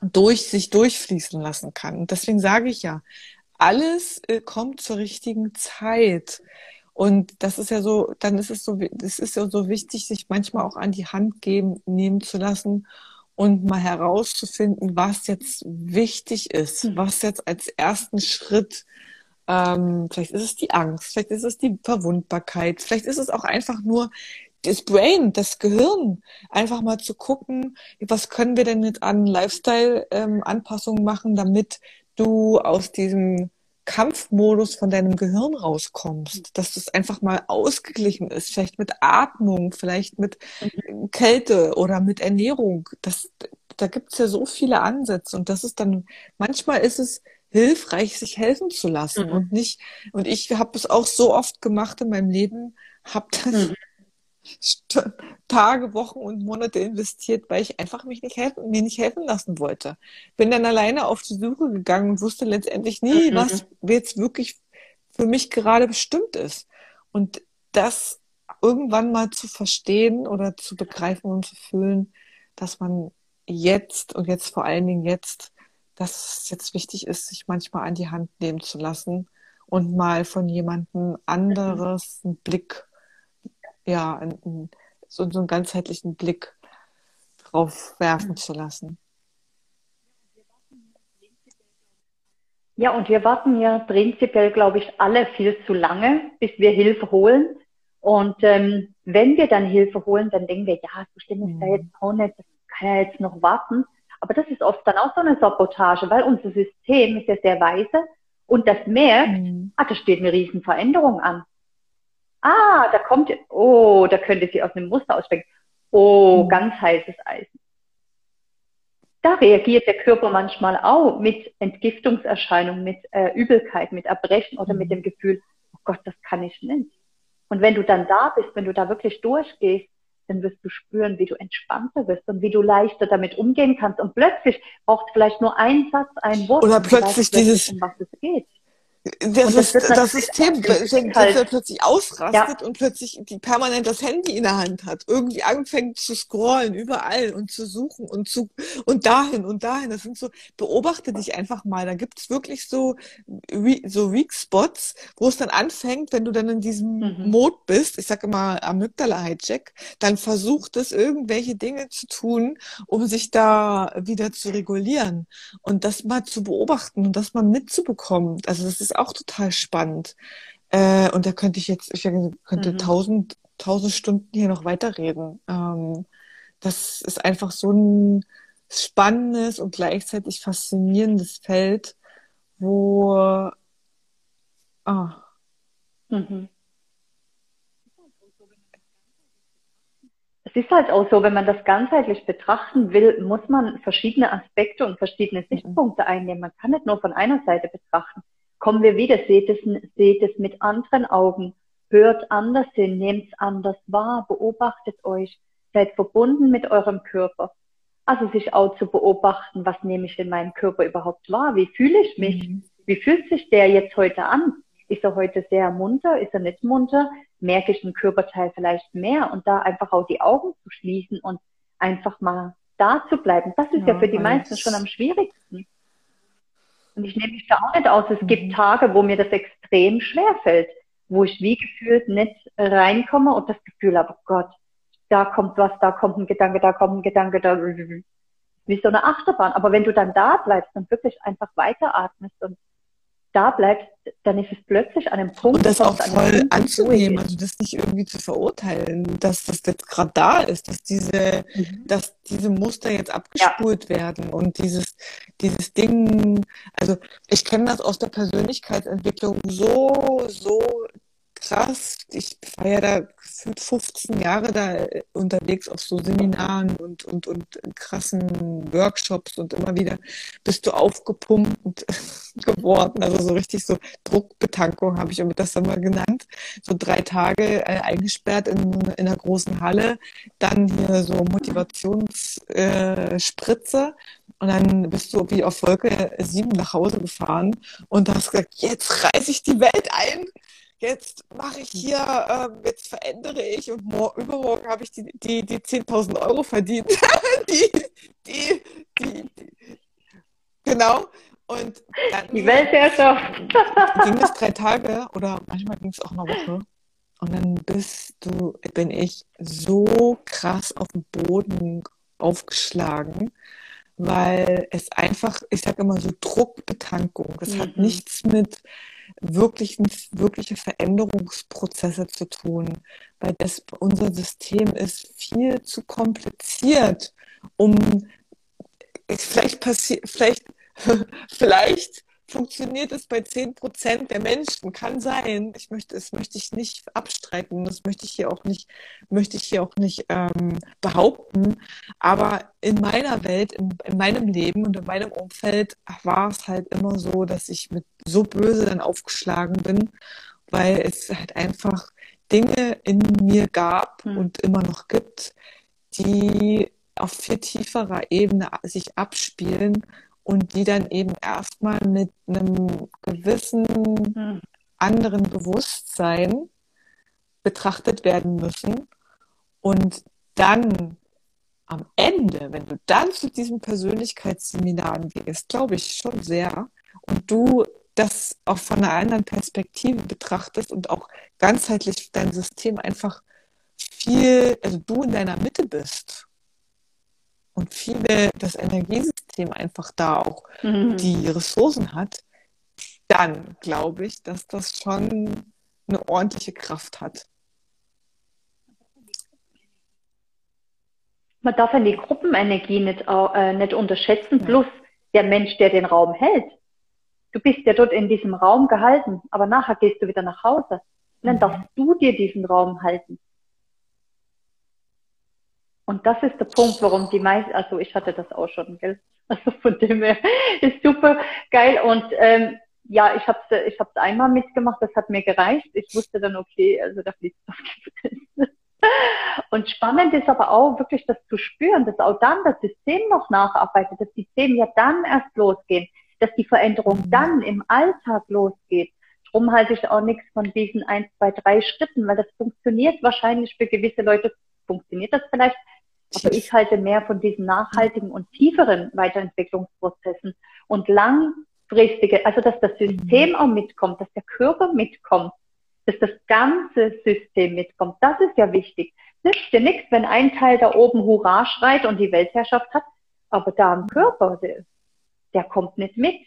durch sich durchfließen lassen kann. Und deswegen sage ich ja, alles äh, kommt zur richtigen Zeit. Und das ist ja so, dann ist es so, es ist ja so wichtig, sich manchmal auch an die Hand geben, nehmen zu lassen und mal herauszufinden, was jetzt wichtig ist, was jetzt als ersten Schritt ähm, vielleicht ist es die Angst, vielleicht ist es die Verwundbarkeit, vielleicht ist es auch einfach nur das Brain, das Gehirn, einfach mal zu gucken, was können wir denn jetzt an Lifestyle-Anpassungen ähm, machen, damit du aus diesem Kampfmodus von deinem Gehirn rauskommst, dass das einfach mal ausgeglichen ist, vielleicht mit Atmung, vielleicht mit mhm. Kälte oder mit Ernährung. Das, da gibt's ja so viele Ansätze und das ist dann, manchmal ist es hilfreich, sich helfen zu lassen mhm. und nicht, und ich habe es auch so oft gemacht in meinem Leben, habe dann mhm. Tage, Wochen und Monate investiert, weil ich einfach mich nicht helfen, mir nicht helfen lassen wollte. Bin dann alleine auf die Suche gegangen und wusste letztendlich nie, mhm. was jetzt wirklich für mich gerade bestimmt ist. Und das irgendwann mal zu verstehen oder zu begreifen und zu fühlen, dass man jetzt und jetzt vor allen Dingen jetzt, dass es jetzt wichtig ist, sich manchmal an die Hand nehmen zu lassen und mal von jemandem anderes einen Blick ja, einen, so, so einen ganzheitlichen Blick drauf werfen zu lassen. Ja, und wir warten ja prinzipiell, glaube ich, alle viel zu lange, bis wir Hilfe holen. Und ähm, wenn wir dann Hilfe holen, dann denken wir, ja, so schlimm ist da jetzt auch nicht, das kann ja jetzt noch warten. Aber das ist oft dann auch so eine Sabotage, weil unser System ist ja sehr weise und das merkt, mhm. ah, da steht eine Riesenveränderung an. Ah, da kommt, oh, da könnte sie aus einem Muster ausspringen. Oh, mhm. ganz heißes Eisen. Da reagiert der Körper manchmal auch mit Entgiftungserscheinungen, mit äh, Übelkeit, mit Erbrechen oder mit mhm. dem Gefühl, oh Gott, das kann ich nicht. Und wenn du dann da bist, wenn du da wirklich durchgehst, dann wirst du spüren, wie du entspannter wirst und wie du leichter damit umgehen kannst. Und plötzlich braucht vielleicht nur ein Satz, ein Wort. Oder plötzlich dieses, um was es geht das, das, ist, das System halt. plötzlich ausrastet ja. und plötzlich die permanent das Handy in der Hand hat, irgendwie anfängt zu scrollen überall und zu suchen und zu und dahin und dahin. Das sind so, beobachte dich einfach mal. Da gibt es wirklich so, so Weak Spots, wo es dann anfängt, wenn du dann in diesem mhm. Mode bist, ich sage immer Amygdala-Hijack, dann versucht es irgendwelche Dinge zu tun, um sich da wieder zu regulieren und das mal zu beobachten und das mal mitzubekommen. Also das ist auch total spannend. Äh, und da könnte ich jetzt, ich könnte mhm. tausend, tausend Stunden hier noch weiterreden. Ähm, das ist einfach so ein spannendes und gleichzeitig faszinierendes Feld, wo ah. Mhm. Es ist halt auch so, wenn man das ganzheitlich betrachten will, muss man verschiedene Aspekte und verschiedene mhm. Sichtpunkte einnehmen. Man kann nicht nur von einer Seite betrachten kommen wir wieder, seht es, seht es mit anderen Augen, hört anders hin, nehmt es anders wahr, beobachtet euch, seid verbunden mit eurem Körper. Also sich auch zu beobachten, was nehme ich in meinem Körper überhaupt wahr? Wie fühle ich mich? Mhm. Wie fühlt sich der jetzt heute an? Ist er heute sehr munter? Ist er nicht munter? Merke ich einen Körperteil vielleicht mehr? Und da einfach auch die Augen zu schließen und einfach mal da zu bleiben. Das ist ja, ja für die meisten schon am schwierigsten. Und ich nehme mich da auch nicht aus. Es gibt mhm. Tage, wo mir das extrem schwer fällt, wo ich wie gefühlt nicht reinkomme und das Gefühl habe, oh Gott, da kommt was, da kommt ein Gedanke, da kommt ein Gedanke, da wie so eine Achterbahn. Aber wenn du dann da bleibst und wirklich einfach weiteratmest und da bleibst, dann ist es plötzlich an einem Punkt. Und das auch voll anzunehmen, also das nicht irgendwie zu verurteilen, dass das jetzt gerade da ist, dass diese, mhm. dass diese Muster jetzt abgespult ja. werden und dieses, dieses Ding, also ich kenne das aus der Persönlichkeitsentwicklung so, so krass. Ich war ja da gefühlt 15 Jahre da äh, unterwegs auf so Seminaren und, und, und krassen Workshops und immer wieder bist du aufgepumpt geworden. Also so richtig so Druckbetankung habe ich das dann mal genannt. So drei Tage äh, eingesperrt in, in einer großen Halle, dann hier so Motivationsspritze. Äh, und dann bist du wie auf Wolke 7 nach Hause gefahren und hast gesagt, jetzt reiße ich die Welt ein jetzt mache ich hier, ähm, jetzt verändere ich und morgen, übermorgen habe ich die, die, die 10.000 Euro verdient. die, die, die, die, genau. Und dann die Weltherrschaft. ging es drei Tage oder manchmal ging es auch eine Woche. Und dann bist du, bin ich so krass auf den Boden aufgeschlagen, weil es einfach, ich sage immer so Druckbetankung. Das mhm. hat nichts mit wirklichen, wirkliche Veränderungsprozesse zu tun, weil das, unser System ist viel zu kompliziert, um vielleicht passiert, vielleicht, vielleicht funktioniert es bei 10 Prozent der Menschen. Kann sein. Ich möchte, das möchte ich nicht abstreiten. Das möchte ich hier auch nicht, möchte ich hier auch nicht ähm, behaupten. Aber in meiner Welt, in, in meinem Leben und in meinem Umfeld war es halt immer so, dass ich mit so böse dann aufgeschlagen bin, weil es halt einfach Dinge in mir gab hm. und immer noch gibt, die auf viel tieferer Ebene sich abspielen und die dann eben erstmal mit einem gewissen hm. anderen Bewusstsein betrachtet werden müssen und dann am Ende, wenn du dann zu diesen Persönlichkeitsseminaren gehst, glaube ich schon sehr, und du das auch von einer anderen Perspektive betrachtest und auch ganzheitlich dein System einfach viel, also du in deiner Mitte bist und viele das Energiesystem einfach da auch mhm. die Ressourcen hat, dann glaube ich, dass das schon eine ordentliche Kraft hat. Man darf ja die Gruppenenergie nicht, äh, nicht unterschätzen, plus der Mensch, der den Raum hält. Du bist ja dort in diesem Raum gehalten, aber nachher gehst du wieder nach Hause. Und dann mhm. darfst du dir diesen Raum halten. Und das ist der Punkt, warum die meisten, also ich hatte das auch schon, gell? Also von dem her ist super geil. Und ähm, ja, ich habe es ich hab's einmal mitgemacht, das hat mir gereicht. Ich wusste dann, okay, also da fließt die Fresse. Und spannend ist aber auch wirklich das zu spüren, dass auch dann das System noch nacharbeitet, dass die Themen ja dann erst losgehen, dass die Veränderung dann im Alltag losgeht. Drum halte ich auch nichts von diesen eins, zwei, drei Schritten, weil das funktioniert wahrscheinlich für gewisse Leute, funktioniert das vielleicht, aber ich halte mehr von diesen nachhaltigen und tieferen Weiterentwicklungsprozessen und langfristige, also dass das System auch mitkommt, dass der Körper mitkommt, dass das ganze System mitkommt. Das ist ja wichtig. Nützt dir nichts, wenn ein Teil da oben Hurra schreit und die Weltherrschaft hat, aber da im Körper, der, der kommt nicht mit.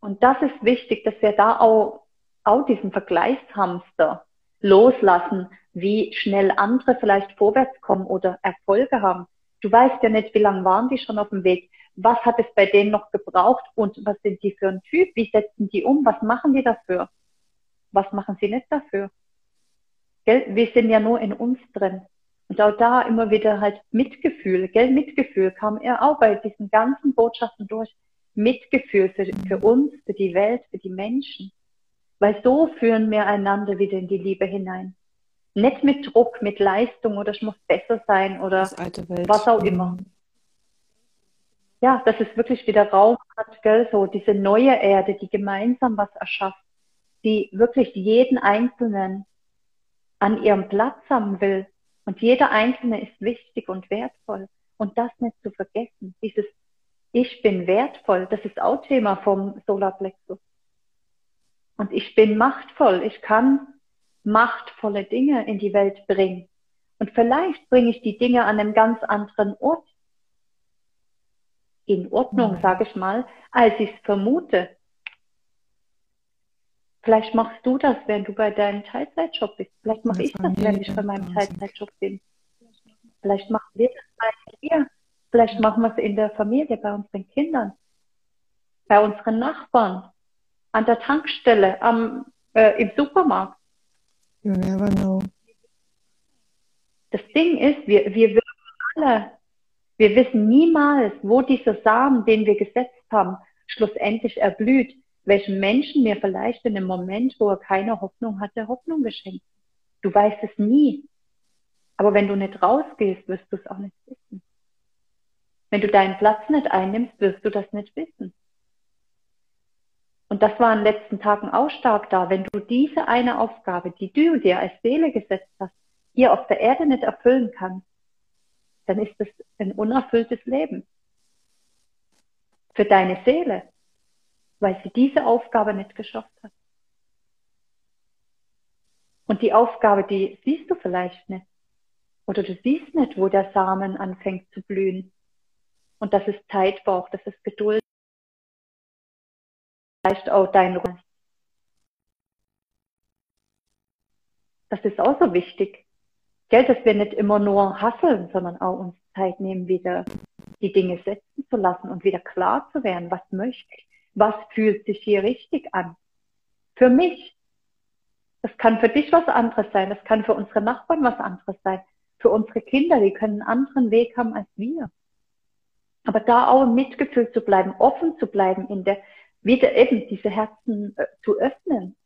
Und das ist wichtig, dass wir da auch, auch diesen Vergleichshamster loslassen, wie schnell andere vielleicht vorwärts kommen oder Erfolge haben. Du weißt ja nicht, wie lange waren die schon auf dem Weg. Was hat es bei denen noch gebraucht und was sind die für ein Typ? Wie setzen die um? Was machen die dafür? was machen sie nicht dafür? Gell? Wir sind ja nur in uns drin. Und auch da immer wieder halt Mitgefühl, gell? Mitgefühl kam er auch bei diesen ganzen Botschaften durch. Mitgefühl für, für uns, für die Welt, für die Menschen. Weil so führen wir einander wieder in die Liebe hinein. Nicht mit Druck, mit Leistung oder ich muss besser sein oder was auch immer. Ja, dass es wirklich wieder Raum hat, gell, so diese neue Erde, die gemeinsam was erschafft die wirklich jeden Einzelnen an ihrem Platz haben will. Und jeder Einzelne ist wichtig und wertvoll. Und das nicht zu vergessen. Dieses Ich bin wertvoll, das ist auch Thema vom Solarplexus. Und ich bin machtvoll. Ich kann machtvolle Dinge in die Welt bringen. Und vielleicht bringe ich die Dinge an einem ganz anderen Ort. In Ordnung, mhm. sage ich mal, als ich es vermute. Vielleicht machst du das, wenn du bei deinem Teilzeitjob bist. Vielleicht mache ich das, wenn ich bei meinem Teilzeitjob bin. Vielleicht machen wir das bei dir. Vielleicht machen wir es in der Familie, bei unseren Kindern, bei unseren Nachbarn, an der Tankstelle, am, äh, im Supermarkt. You never know. Das Ding ist, wir, wir wissen alle, wir wissen niemals, wo dieser Samen, den wir gesetzt haben, schlussendlich erblüht welchen Menschen mir vielleicht in einem Moment, wo er keine Hoffnung hatte, Hoffnung geschenkt. Du weißt es nie. Aber wenn du nicht rausgehst, wirst du es auch nicht wissen. Wenn du deinen Platz nicht einnimmst, wirst du das nicht wissen. Und das war in den letzten Tagen auch stark da. Wenn du diese eine Aufgabe, die du dir als Seele gesetzt hast, hier auf der Erde nicht erfüllen kannst, dann ist es ein unerfülltes Leben. Für deine Seele weil sie diese Aufgabe nicht geschafft hat. Und die Aufgabe, die siehst du vielleicht nicht. Oder du siehst nicht, wo der Samen anfängt zu blühen. Und das ist Zeit braucht, das ist Geduld. Vielleicht auch dein Ruhe. Das ist auch so wichtig. Gell, dass wir nicht immer nur hasseln, sondern auch uns Zeit nehmen, wieder die Dinge setzen zu lassen und wieder klar zu werden, was möchte ich was fühlt sich hier richtig an? Für mich. Das kann für dich was anderes sein. Das kann für unsere Nachbarn was anderes sein. Für unsere Kinder, die können einen anderen Weg haben als wir. Aber da auch im Mitgefühl zu bleiben, offen zu bleiben, in der, wieder eben diese Herzen äh, zu öffnen.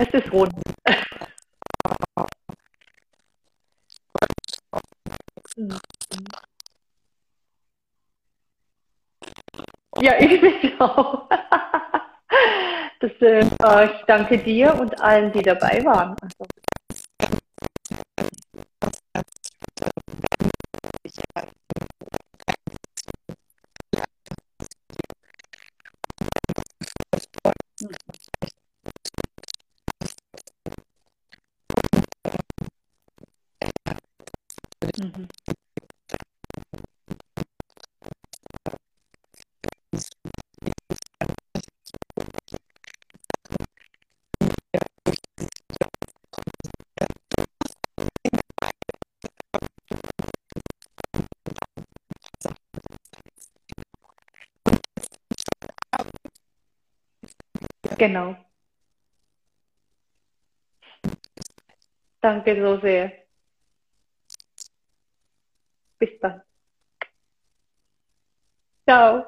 Es ist rund. Ja, auch. Das, äh, ich danke dir und allen, die dabei waren. Genau. Danke so sehr. Bis dann. Ciao.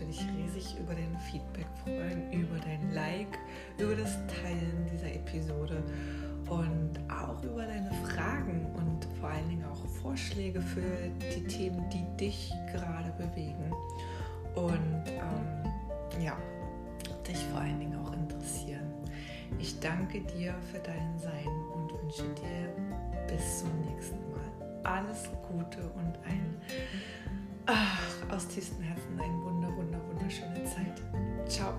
Natürlich riesig über dein Feedback freuen, über dein Like, über das Teilen dieser Episode und auch über deine Fragen und vor allen Dingen auch Vorschläge für die Themen, die dich gerade bewegen und ähm, ja, dich vor allen Dingen auch interessieren. Ich danke dir für dein Sein und wünsche dir bis zum nächsten Mal alles Gute und ein ach, aus tiefstem Herzen ein wunderschöne Zeit. Ciao.